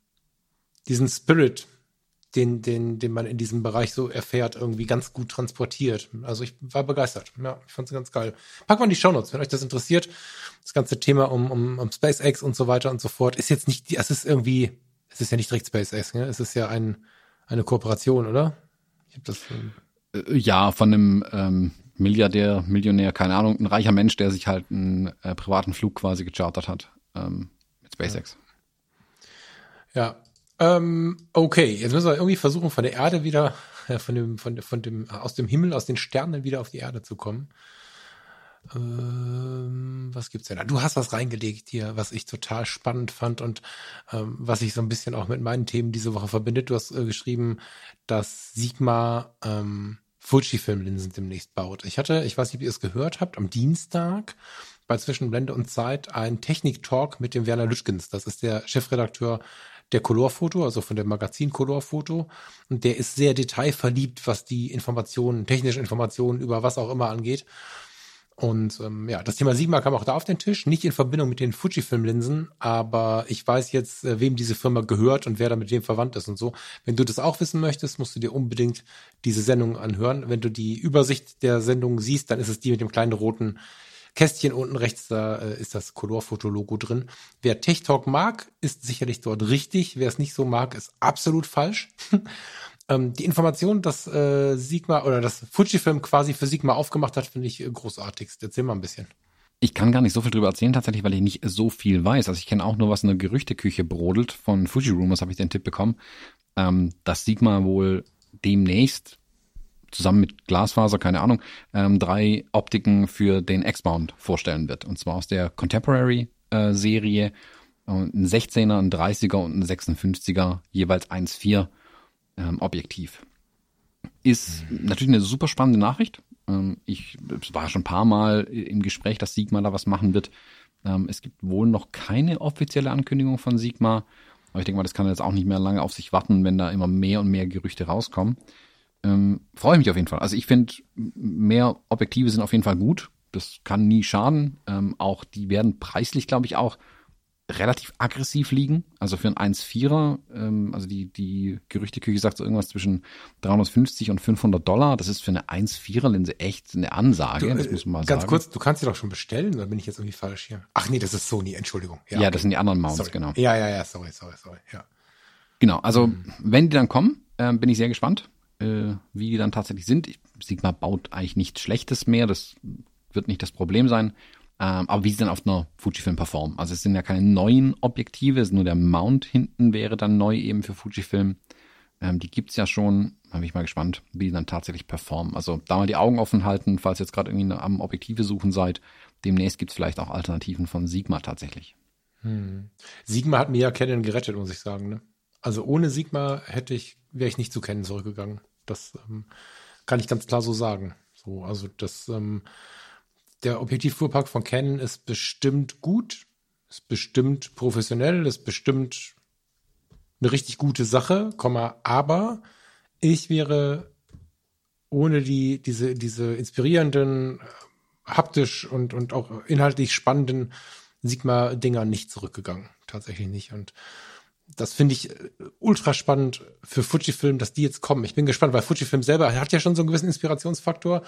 diesen Spirit den, den, den man in diesem Bereich so erfährt, irgendwie ganz gut transportiert. Also ich war begeistert. Ja, ich fand es ganz geil. Pack mal in die Shownotes, wenn euch das interessiert. Das ganze Thema um, um, um SpaceX und so weiter und so fort ist jetzt nicht, es ist irgendwie, es ist ja nicht direkt SpaceX, ne? es ist ja ein, eine Kooperation, oder?
Ich hab das. Ähm ja, von einem ähm, Milliardär, Millionär, keine Ahnung, ein reicher Mensch, der sich halt einen äh, privaten Flug quasi gechartert hat ähm, mit SpaceX.
Ja. Ja, ähm, okay, jetzt müssen wir irgendwie versuchen, von der Erde wieder, äh, von dem, von, von dem, aus dem Himmel, aus den Sternen wieder auf die Erde zu kommen. Ähm, was gibt's denn da? Du hast was reingelegt hier, was ich total spannend fand und ähm, was ich so ein bisschen auch mit meinen Themen diese Woche verbindet. Du hast äh, geschrieben, dass Sigma ähm, Fujifilm-Linsen demnächst baut. Ich hatte, ich weiß nicht, wie ihr es gehört habt, am Dienstag bei Zwischenblende und Zeit ein Technik-Talk mit dem Werner Lüschgens. Das ist der Chefredakteur der Colorfoto, also von dem Magazin Colorfoto. Und der ist sehr detailverliebt, was die Informationen, technische Informationen über was auch immer angeht. Und ähm, ja, das Thema Sigma kam auch da auf den Tisch, nicht in Verbindung mit den Fujifilm-Linsen, aber ich weiß jetzt, äh, wem diese Firma gehört und wer da mit wem verwandt ist und so. Wenn du das auch wissen möchtest, musst du dir unbedingt diese Sendung anhören. Wenn du die Übersicht der Sendung siehst, dann ist es die mit dem kleinen roten Kästchen unten rechts, da äh, ist das Colorfoto-Logo drin. Wer Tech Talk mag, ist sicherlich dort richtig. Wer es nicht so mag, ist absolut falsch. ähm, die Information, dass äh, Sigma oder das Fujifilm quasi für Sigma aufgemacht hat, finde ich äh, großartig. Erzähl mal ein bisschen.
Ich kann gar nicht so viel drüber erzählen, tatsächlich, weil ich nicht so viel weiß. Also ich kenne auch nur, was in der Gerüchteküche brodelt. Von Fuji Rumors habe ich den Tipp bekommen, ähm, dass Sigma wohl demnächst zusammen mit Glasfaser, keine Ahnung, ähm, drei Optiken für den X-Mount vorstellen wird. Und zwar aus der Contemporary-Serie. Äh, ein 16er, ein 30er und ein 56er, jeweils 1,4 ähm, Objektiv. Ist mhm. natürlich eine super spannende Nachricht. Ähm, ich, war schon ein paar Mal im Gespräch, dass Sigma da was machen wird. Ähm, es gibt wohl noch keine offizielle Ankündigung von Sigma. Aber ich denke mal, das kann jetzt auch nicht mehr lange auf sich warten, wenn da immer mehr und mehr Gerüchte rauskommen ähm, freue ich mich auf jeden Fall. Also ich finde, mehr Objektive sind auf jeden Fall gut. Das kann nie schaden. Ähm, auch die werden preislich, glaube ich, auch relativ aggressiv liegen. Also für ein 1,4er, ähm, also die, die Gerüchteküche sagt so irgendwas zwischen 350 und 500 Dollar. Das ist für eine 1,4er Linse echt eine Ansage. Du, das muss man mal
ganz
sagen.
kurz, du kannst sie doch schon bestellen, oder bin ich jetzt irgendwie falsch hier? Ach nee, das ist Sony, Entschuldigung.
Ja, ja das sind die anderen Mounts, sorry. genau.
Ja, ja, ja, sorry, sorry, sorry, ja.
Genau, also mhm. wenn die dann kommen, äh, bin ich sehr gespannt äh, wie die dann tatsächlich sind. Sigma baut eigentlich nichts Schlechtes mehr, das wird nicht das Problem sein. Ähm, aber wie sie dann auf einer Fujifilm performen. Also es sind ja keine neuen Objektive, es ist nur der Mount hinten wäre dann neu eben für Fujifilm. Ähm, die gibt's ja schon. Da bin ich mal gespannt, wie die dann tatsächlich performen. Also da mal die Augen offen halten, falls ihr jetzt gerade irgendwie am Objektive suchen seid. Demnächst gibt's vielleicht auch Alternativen von Sigma tatsächlich.
Hm. Sigma hat mir ja Canon gerettet, muss ich sagen. Ne? Also ohne Sigma hätte ich, wäre ich nicht zu Canon zurückgegangen. Das ähm, kann ich ganz klar so sagen. So, also das ähm, der Objektivfuhrpark von Canon ist bestimmt gut, ist bestimmt professionell, ist bestimmt eine richtig gute Sache, aber ich wäre ohne die, diese, diese inspirierenden, haptisch und, und auch inhaltlich spannenden Sigma-Dinger nicht zurückgegangen. Tatsächlich nicht. Und das finde ich äh, ultra spannend für Fujifilm, dass die jetzt kommen. Ich bin gespannt, weil Fujifilm selber hat ja schon so einen gewissen Inspirationsfaktor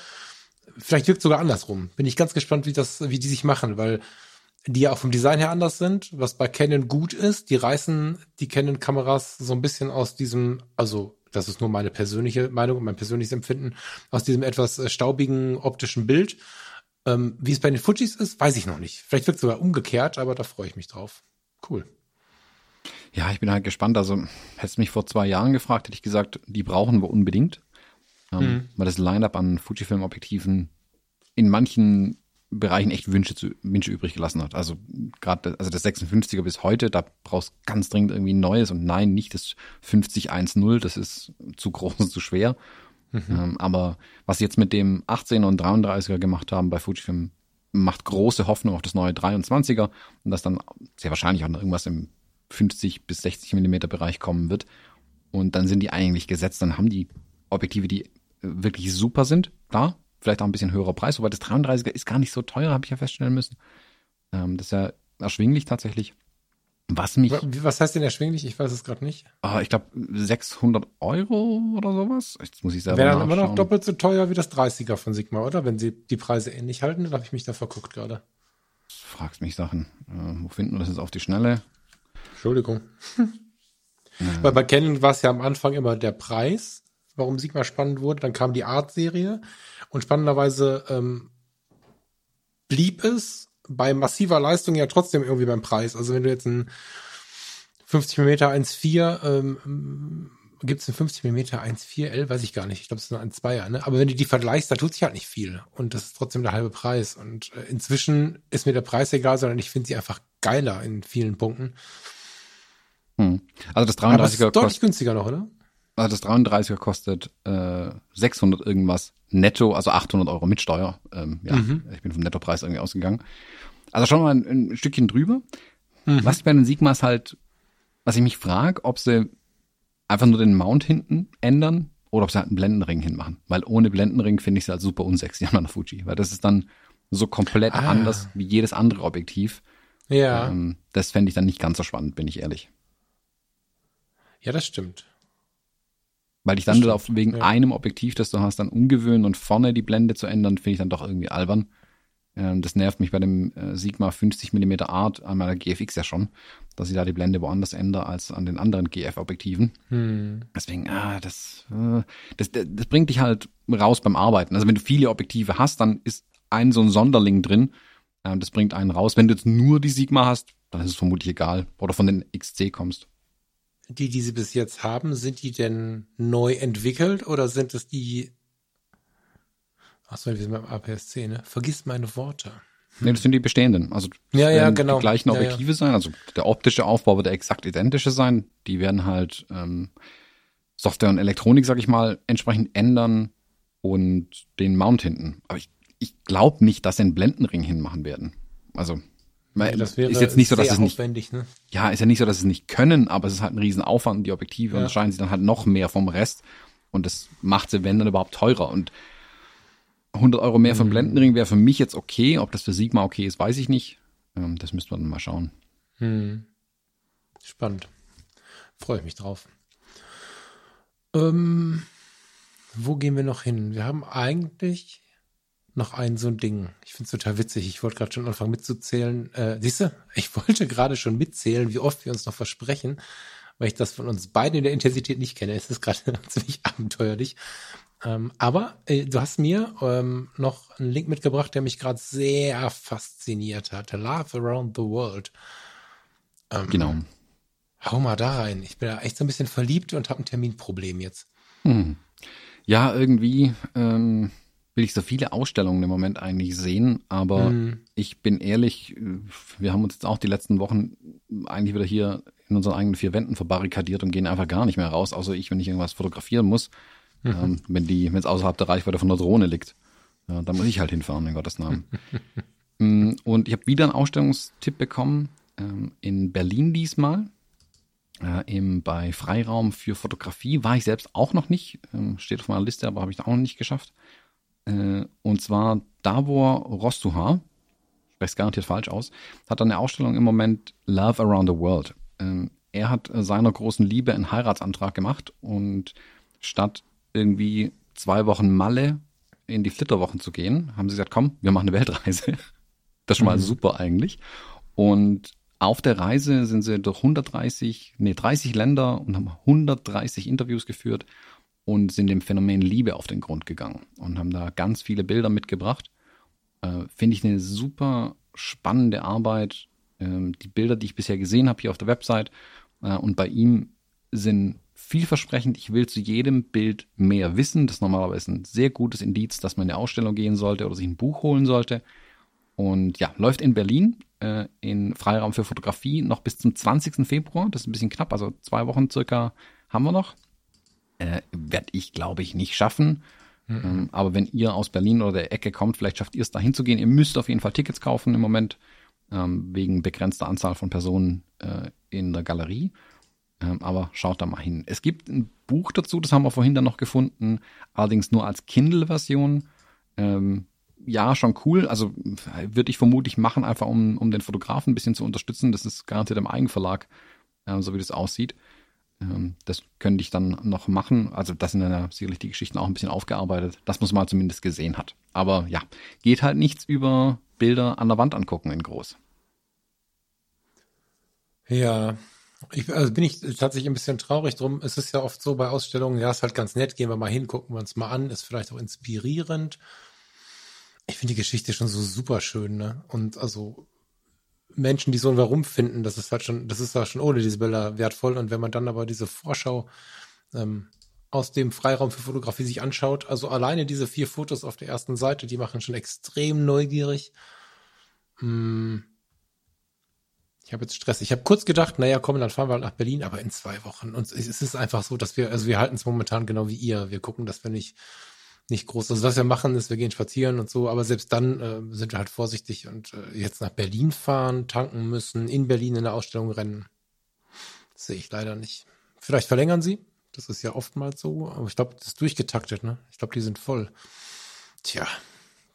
vielleicht wirkt sogar andersrum. Bin ich ganz gespannt, wie das, wie die sich machen, weil die ja auch vom Design her anders sind, was bei Canon gut ist. Die reißen die Canon-Kameras so ein bisschen aus diesem, also das ist nur meine persönliche Meinung und mein persönliches Empfinden, aus diesem etwas äh, staubigen optischen Bild. Ähm, wie es bei den Fujis ist, weiß ich noch nicht. Vielleicht wird es sogar umgekehrt, aber da freue ich mich drauf. Cool.
Ja, ich bin halt gespannt. Also, hättest du mich vor zwei Jahren gefragt, hätte ich gesagt, die brauchen wir unbedingt ähm, mhm. weil das Line-up an Fujifilm-Objektiven in manchen Bereichen echt Wünsche, zu, Wünsche übrig gelassen hat. Also gerade also das 56er bis heute, da brauchst ganz dringend irgendwie ein neues und nein, nicht das 5010, das ist zu groß und zu schwer. Mhm. Ähm, aber was sie jetzt mit dem 18er und 33er gemacht haben bei Fujifilm, macht große Hoffnung auf das neue 23er und das dann sehr wahrscheinlich auch noch irgendwas im 50 bis 60 Millimeter Bereich kommen wird. Und dann sind die eigentlich gesetzt, dann haben die Objektive, die wirklich super sind. Klar, vielleicht auch ein bisschen höherer Preis, wobei das 33er ist gar nicht so teuer, habe ich ja feststellen müssen. Ähm, das ist ja erschwinglich tatsächlich. Was mich.
Was heißt denn erschwinglich? Ich weiß es gerade nicht.
Ah, ich glaube 600 Euro oder sowas. Jetzt muss ich selber
Wäre dann immer noch doppelt so teuer wie das 30er von Sigma, oder? Wenn sie die Preise ähnlich halten, dann habe ich mich da verguckt gerade.
Fragst mich Sachen. Äh, wo finden wir das jetzt auf die Schnelle?
Entschuldigung. Weil bei Canon war es ja am Anfang immer der Preis warum Sigma spannend wurde. Dann kam die Art-Serie und spannenderweise ähm, blieb es bei massiver Leistung ja trotzdem irgendwie beim Preis. Also wenn du jetzt ein 50 mm 1.4 ähm, gibt es ein 50 mm 1.4L, weiß ich gar nicht. Ich glaube, es ist nur ein Zweier, ne? Aber wenn du die vergleichst, da tut sich halt nicht viel. Und das ist trotzdem der halbe Preis. Und äh, inzwischen ist mir der Preis egal, sondern ich finde sie einfach geiler in vielen Punkten.
Hm. Also das 33er Aber
ist deutlich günstiger noch, oder?
Also das 33er kostet äh, 600 irgendwas netto, also 800 Euro mit Steuer. Ähm, ja, mhm. ich bin vom Nettopreis irgendwie ausgegangen. Also schon mal ein, ein Stückchen drüber. Mhm. Was bei den Sigmas halt, was ich mich frage, ob sie einfach nur den Mount hinten ändern oder ob sie halt einen Blendenring hinmachen. Weil ohne Blendenring finde ich sie halt super unsexy an einer Fuji. Weil das ist dann so komplett ah. anders wie jedes andere Objektiv.
Ja.
Ähm, das fände ich dann nicht ganz so spannend, bin ich ehrlich.
Ja, das stimmt.
Weil ich dann darauf wegen ja. einem Objektiv, das du hast, dann umgewöhnen und vorne die Blende zu ändern, finde ich dann doch irgendwie albern. Ähm, das nervt mich bei dem äh, Sigma 50 mm Art an meiner GFX ja schon, dass ich da die Blende woanders ändere als an den anderen GF-Objektiven. Hm. Deswegen, ah, das, äh, das, das bringt dich halt raus beim Arbeiten. Also wenn du viele Objektive hast, dann ist ein so ein Sonderling drin. Äh, das bringt einen raus. Wenn du jetzt nur die Sigma hast, dann ist es vermutlich egal. Oder von den XC kommst
die, die sie bis jetzt haben, sind die denn neu entwickelt oder sind es die, achso, wir sind beim APS-C, ne? Vergiss meine Worte.
Hm. Nee, das sind die bestehenden. Also
ja, ja, genau.
die gleichen Objektive ja, ja. sein. Also der optische Aufbau wird der exakt identische sein. Die werden halt ähm, Software und Elektronik, sag ich mal, entsprechend ändern und den Mount hinten. Aber ich, ich glaube nicht, dass sie einen Blendenring hinmachen werden. Also
weil das wäre
ist jetzt nicht so, dass es nicht,
ne?
ja, ist ja nicht so, dass es nicht können, aber es ist halt ein Riesenaufwand, die Objektive, ja. und scheinen sie dann halt noch mehr vom Rest. Und das macht sie, wenn dann überhaupt teurer. Und 100 Euro mehr für einen mhm. Blendenring wäre für mich jetzt okay. Ob das für Sigma okay ist, weiß ich nicht. Ähm, das müsste man dann mal schauen.
Hm. Spannend. Freue ich mich drauf. Ähm, wo gehen wir noch hin? Wir haben eigentlich noch ein so ein Ding. Ich finde es total witzig. Ich wollte gerade schon anfangen mitzuzählen. Äh, siehst du, ich wollte gerade schon mitzählen, wie oft wir uns noch versprechen, weil ich das von uns beiden in der Intensität nicht kenne. Es ist gerade ziemlich abenteuerlich. Ähm, aber äh, du hast mir ähm, noch einen Link mitgebracht, der mich gerade sehr fasziniert hat. Love Around the World.
Ähm, genau.
Hau mal da rein. Ich bin da echt so ein bisschen verliebt und habe ein Terminproblem jetzt.
Hm. Ja, irgendwie ähm, will ich so viele Ausstellungen im Moment eigentlich sehen, aber hm. ich bin ehrlich, wir haben uns jetzt auch die letzten Wochen eigentlich wieder hier in unseren eigenen vier Wänden verbarrikadiert und gehen einfach gar nicht mehr raus, außer ich, wenn ich irgendwas fotografieren muss. Mhm. Ähm, wenn die, wenn es außerhalb der Reichweite von der Drohne liegt. Ja, dann muss ich halt hinfahren, in Gottes Namen. Mm, und ich habe wieder einen Ausstellungstipp bekommen, ähm, in Berlin diesmal. Äh, im, bei Freiraum für Fotografie war ich selbst auch noch nicht, ähm, steht auf meiner Liste, aber habe ich auch noch nicht geschafft. Äh, und zwar Davor Rostuha, spreche es garantiert falsch aus, hat eine Ausstellung im Moment Love Around the World. Ähm, er hat äh, seiner großen Liebe einen Heiratsantrag gemacht und statt irgendwie zwei Wochen Malle in die Flitterwochen zu gehen, haben sie gesagt, komm, wir machen eine Weltreise. Das ist schon mal mhm. super eigentlich. Und auf der Reise sind sie durch 130, nee, 30 Länder und haben 130 Interviews geführt und sind dem Phänomen Liebe auf den Grund gegangen und haben da ganz viele Bilder mitgebracht. Äh, Finde ich eine super spannende Arbeit. Ähm, die Bilder, die ich bisher gesehen habe hier auf der Website äh, und bei ihm sind vielversprechend. Ich will zu jedem Bild mehr wissen. Das ist normalerweise ein sehr gutes Indiz, dass man in eine Ausstellung gehen sollte oder sich ein Buch holen sollte. Und ja, läuft in Berlin äh, in Freiraum für Fotografie noch bis zum 20. Februar. Das ist ein bisschen knapp, also zwei Wochen circa haben wir noch. Äh, Werde ich, glaube ich, nicht schaffen. Mhm. Ähm, aber wenn ihr aus Berlin oder der Ecke kommt, vielleicht schafft ihr es da hinzugehen. Ihr müsst auf jeden Fall Tickets kaufen im Moment, ähm, wegen begrenzter Anzahl von Personen äh, in der Galerie. Ähm, aber schaut da mal hin. Es gibt ein Buch dazu, das haben wir vorhin dann noch gefunden, allerdings nur als Kindle-Version. Ähm, ja, schon cool. Also würde ich vermutlich machen, einfach um, um den Fotografen ein bisschen zu unterstützen. Das ist garantiert im Eigenverlag, äh, so wie das aussieht. Ähm, das könnte ich dann noch machen. Also das sind dann sicherlich die Geschichten auch ein bisschen aufgearbeitet, dass man es mal zumindest gesehen hat. Aber ja, geht halt nichts über Bilder an der Wand angucken in groß.
Ja, ich, also bin ich tatsächlich ein bisschen traurig drum. Es ist ja oft so bei Ausstellungen, ja, ist halt ganz nett, gehen wir mal hin, gucken wir uns mal an, ist vielleicht auch inspirierend. Ich finde die Geschichte schon so super schön, ne? Und also Menschen, die so ein Warum finden, das ist halt schon, das ist ja schon ohne diese Bilder wertvoll. Und wenn man dann aber diese Vorschau ähm, aus dem Freiraum für Fotografie sich anschaut, also alleine diese vier Fotos auf der ersten Seite, die machen schon extrem neugierig. Hm ich habe jetzt Stress. Ich habe kurz gedacht, naja, komm, dann fahren wir halt nach Berlin, aber in zwei Wochen. Und es ist einfach so, dass wir, also wir halten es momentan genau wie ihr. Wir gucken, dass wir nicht, nicht groß, also was wir machen, ist, wir gehen spazieren und so, aber selbst dann äh, sind wir halt vorsichtig und äh, jetzt nach Berlin fahren, tanken müssen, in Berlin in der Ausstellung rennen. Das sehe ich leider nicht. Vielleicht verlängern sie. Das ist ja oftmals so, aber ich glaube, das ist durchgetaktet, ne? Ich glaube, die sind voll. Tja,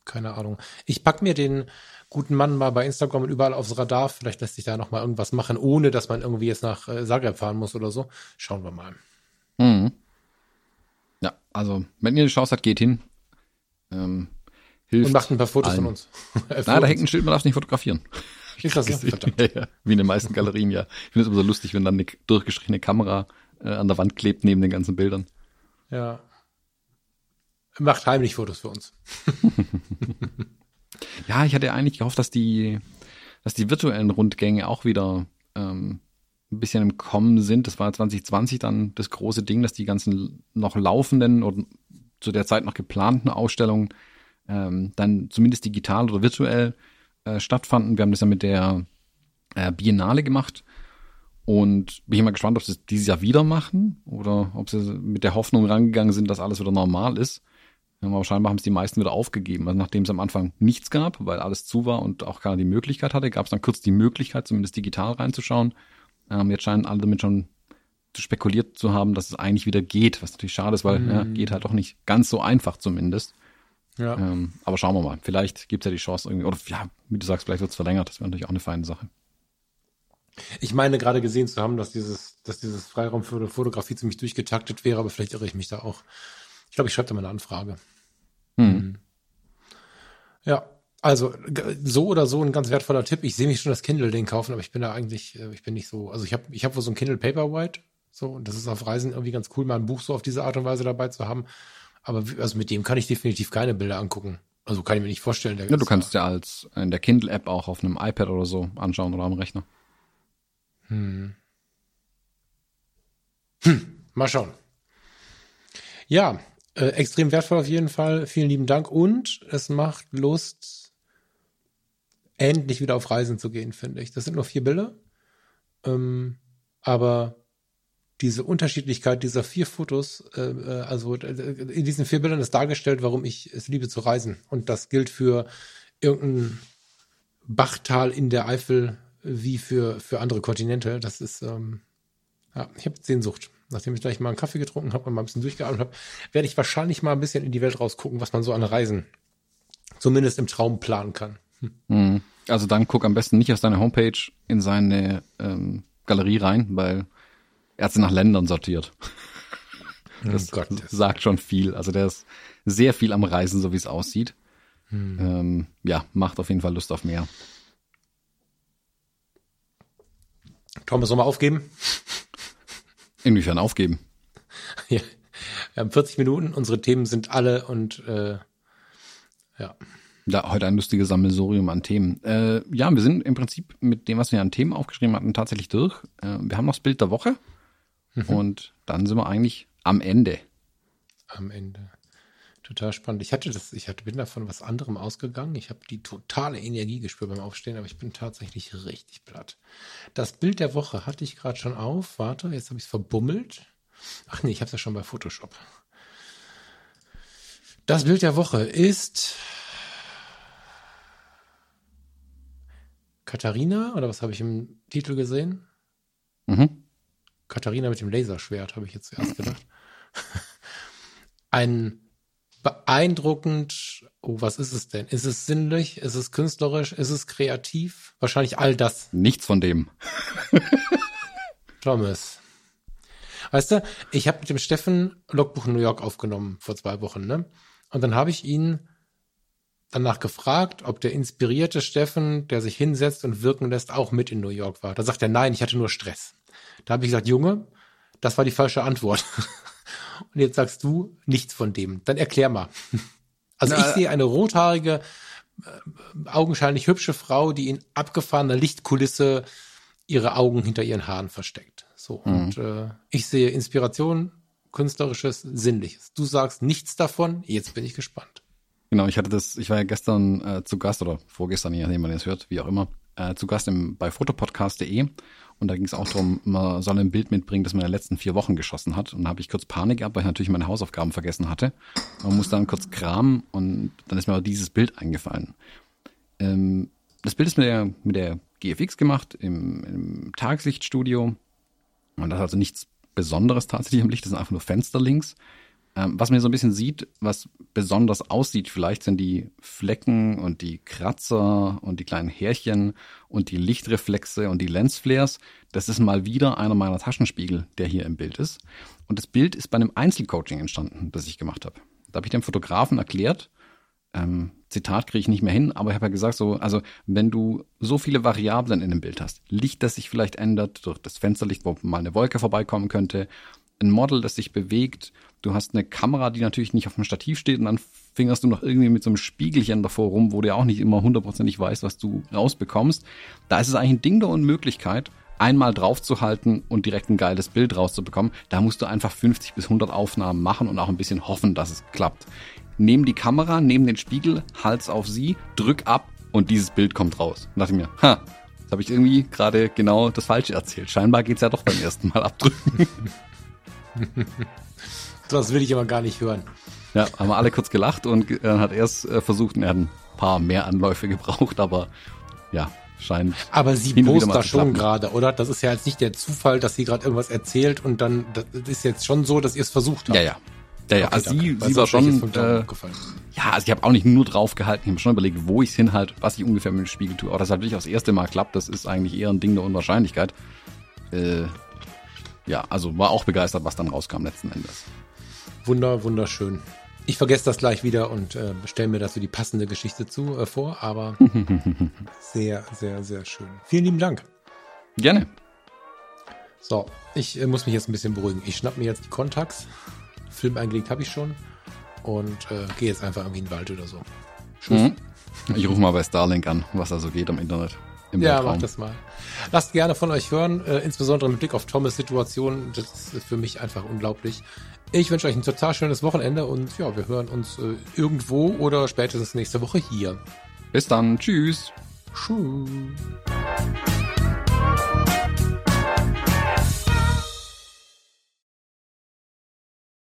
keine Ahnung. Ich pack mir den guten Mann mal bei Instagram und überall aufs Radar. Vielleicht lässt sich da noch mal irgendwas machen, ohne dass man irgendwie jetzt nach äh, Zagreb fahren muss oder so. Schauen wir mal.
Mhm. Ja, also wenn ihr die Chance habt, geht hin. Ähm,
hilft und macht ein paar Fotos allen. von uns.
Nein, da hängt ein Schild, man darf nicht fotografieren. Ist das so? Ja, ja. Wie in den meisten Galerien, ja. Ich finde es immer so lustig, wenn dann eine durchgestrichene Kamera äh, an der Wand klebt neben den ganzen Bildern.
Ja. Macht heimlich Fotos für uns.
Ja, ich hatte eigentlich gehofft, dass die, dass die virtuellen Rundgänge auch wieder ähm, ein bisschen im Kommen sind. Das war 2020 dann das große Ding, dass die ganzen noch laufenden und zu der Zeit noch geplanten Ausstellungen ähm, dann zumindest digital oder virtuell äh, stattfanden. Wir haben das ja mit der äh, Biennale gemacht. Und bin ich mal gespannt, ob sie es dieses Jahr wieder machen oder ob sie mit der Hoffnung rangegangen sind, dass alles wieder normal ist. Aber scheinbar haben es die meisten wieder aufgegeben. Also nachdem es am Anfang nichts gab, weil alles zu war und auch keiner die Möglichkeit hatte, gab es dann kurz die Möglichkeit, zumindest digital reinzuschauen. Ähm, jetzt scheinen alle damit schon zu spekuliert zu haben, dass es eigentlich wieder geht, was natürlich schade ist, weil mm. ja, geht halt doch nicht ganz so einfach zumindest. Ja. Ähm, aber schauen wir mal. Vielleicht gibt es ja die Chance irgendwie, oder ja, wie du sagst, vielleicht wird es verlängert. Das wäre natürlich auch eine feine Sache.
Ich meine gerade gesehen zu haben, dass dieses, dass dieses Freiraum für Fotografie ziemlich durchgetaktet wäre, aber vielleicht irre ich mich da auch. Ich glaube, ich schreibe da mal eine Anfrage. Hm. Ja, also so oder so ein ganz wertvoller Tipp. Ich sehe mich schon das Kindle-Ding kaufen, aber ich bin da eigentlich, äh, ich bin nicht so. Also ich habe ich hab wohl so ein Kindle Paperwhite, so und das ist auf Reisen irgendwie ganz cool, mal ein Buch so auf diese Art und Weise dabei zu haben. Aber also mit dem kann ich definitiv keine Bilder angucken. Also kann ich mir nicht vorstellen.
Ja, du kannst ja als in der Kindle-App auch auf einem iPad oder so anschauen oder am Rechner.
Hm. Hm. Mal schauen. Ja, äh, extrem wertvoll auf jeden Fall. Vielen lieben Dank. Und es macht Lust, endlich wieder auf Reisen zu gehen, finde ich. Das sind nur vier Bilder. Ähm, aber diese Unterschiedlichkeit dieser vier Fotos, äh, also äh, in diesen vier Bildern ist dargestellt, warum ich es liebe zu reisen. Und das gilt für irgendein Bachtal in der Eifel wie für, für andere Kontinente. Das ist, ähm, ja, ich habe Sehnsucht. Nachdem ich gleich mal einen Kaffee getrunken habe und mal ein bisschen durchgeatmet habe, werde ich wahrscheinlich mal ein bisschen in die Welt rausgucken, was man so an Reisen zumindest im Traum planen kann.
Hm. Also dann guck am besten nicht aus deiner Homepage in seine ähm, Galerie rein, weil er hat sie nach Ländern sortiert. Das oh sagt schon viel. Also der ist sehr viel am Reisen, so wie es aussieht. Hm. Ähm, ja, macht auf jeden Fall Lust auf mehr.
Thomas, wir aufgeben?
Inwiefern aufgeben?
Ja, wir haben 40 Minuten, unsere Themen sind alle und äh, ja.
Ja, heute ein lustiges Sammelsurium an Themen. Äh, ja, wir sind im Prinzip mit dem, was wir an Themen aufgeschrieben hatten, tatsächlich durch. Äh, wir haben noch das Bild der Woche. Mhm. Und dann sind wir eigentlich am Ende.
Am Ende. Total spannend. Ich hatte das, ich hatte, bin davon was anderem ausgegangen. Ich habe die totale Energie gespürt beim Aufstehen, aber ich bin tatsächlich richtig platt. Das Bild der Woche hatte ich gerade schon auf. Warte, jetzt habe ich es verbummelt. Ach nee, ich habe es ja schon bei Photoshop. Das Bild der Woche ist Katharina, oder was habe ich im Titel gesehen? Mhm. Katharina mit dem Laserschwert, habe ich jetzt zuerst gedacht. Ein beeindruckend, oh, was ist es denn? Ist es sinnlich? Ist es künstlerisch? Ist es kreativ? Wahrscheinlich all das.
Nichts von dem.
Thomas. Weißt du, ich habe mit dem Steffen Logbuch in New York aufgenommen vor zwei Wochen, ne? Und dann habe ich ihn danach gefragt, ob der inspirierte Steffen, der sich hinsetzt und wirken lässt, auch mit in New York war. Da sagt er, nein, ich hatte nur Stress. Da habe ich gesagt, Junge, das war die falsche Antwort. Und jetzt sagst du nichts von dem. Dann erklär mal. Also Na, ich sehe eine rothaarige, äh, augenscheinlich hübsche Frau, die in abgefahrener Lichtkulisse ihre Augen hinter ihren Haaren versteckt. So. Mhm. Und äh, ich sehe Inspiration, künstlerisches, sinnliches. Du sagst nichts davon. Jetzt bin ich gespannt.
Genau, ich hatte das, ich war ja gestern äh, zu Gast oder vorgestern, je nachdem man es hört, wie auch immer, äh, zu Gast im, bei fotopodcast.de und da ging es auch darum, man soll ein Bild mitbringen, das man in den letzten vier Wochen geschossen hat. Und da habe ich kurz Panik gehabt, weil ich natürlich meine Hausaufgaben vergessen hatte. Man muss dann kurz kramen und dann ist mir dieses Bild eingefallen. Ähm, das Bild ist mit der, mit der GFX gemacht im, im Tageslichtstudio. Und das ist also nichts Besonderes tatsächlich am Licht, das sind einfach nur Fenster links. Ähm, was man so ein bisschen sieht, was besonders aussieht, vielleicht sind die Flecken und die Kratzer und die kleinen Härchen und die Lichtreflexe und die Lensflares. Das ist mal wieder einer meiner Taschenspiegel, der hier im Bild ist. Und das Bild ist bei einem Einzelcoaching entstanden, das ich gemacht habe. Da habe ich dem Fotografen erklärt, ähm, Zitat kriege ich nicht mehr hin, aber ich habe ja gesagt, so, also wenn du so viele Variablen in dem Bild hast, Licht, das sich vielleicht ändert durch das Fensterlicht, wo mal eine Wolke vorbeikommen könnte, ein Model, das sich bewegt, du hast eine Kamera, die natürlich nicht auf dem Stativ steht und dann fingerst du noch irgendwie mit so einem Spiegelchen davor rum, wo du ja auch nicht immer hundertprozentig weißt, was du rausbekommst. Da ist es eigentlich ein Ding der Unmöglichkeit, einmal draufzuhalten und direkt ein geiles Bild rauszubekommen. Da musst du einfach 50 bis 100 Aufnahmen machen und auch ein bisschen hoffen, dass es klappt. Nehm die Kamera, nehm den Spiegel, halt's auf sie, drück ab und dieses Bild kommt raus. Und dachte mir, ha, habe ich irgendwie gerade genau das Falsche erzählt. Scheinbar geht's ja doch beim ersten Mal abdrücken.
das will ich aber gar nicht hören.
Ja, haben wir alle kurz gelacht und dann hat er es äh, versucht und er hat ein paar mehr Anläufe gebraucht, aber ja, scheint.
Aber sie post da schon gerade, oder? Das ist ja jetzt nicht der Zufall, dass sie gerade irgendwas erzählt und dann das ist jetzt schon so, dass ihr es versucht habt.
Ja, ja. Ja, ja, okay, also sie, sie war schon. Äh, ja, also ich habe auch nicht nur drauf gehalten, ich habe schon überlegt, wo ich es hinhalte, was ich ungefähr mit dem Spiegel tue. Aber das halt wirklich auch das erste Mal klappt, das ist eigentlich eher ein Ding der Unwahrscheinlichkeit. Äh, ja, also war auch begeistert, was dann rauskam letzten Endes.
Wunder, wunderschön. Ich vergesse das gleich wieder und äh, stelle mir dazu die passende Geschichte zu äh, vor, aber sehr, sehr, sehr schön. Vielen lieben Dank.
Gerne.
So, ich äh, muss mich jetzt ein bisschen beruhigen. Ich schnapp mir jetzt die Kontakts. Film eingelegt habe ich schon. und äh, gehe jetzt einfach irgendwie in den Wald oder so.
Tschüss. Mhm. Ich rufe mal bei Starlink an, was da so geht im Internet.
Im ja, Weltraum. mach das mal. Lasst gerne von euch hören, äh, insbesondere mit Blick auf Thomas Situation. Das ist für mich einfach unglaublich. Ich wünsche euch ein total schönes Wochenende und ja, wir hören uns äh, irgendwo oder spätestens nächste Woche hier.
Bis dann. Tschüss.
Tschüss.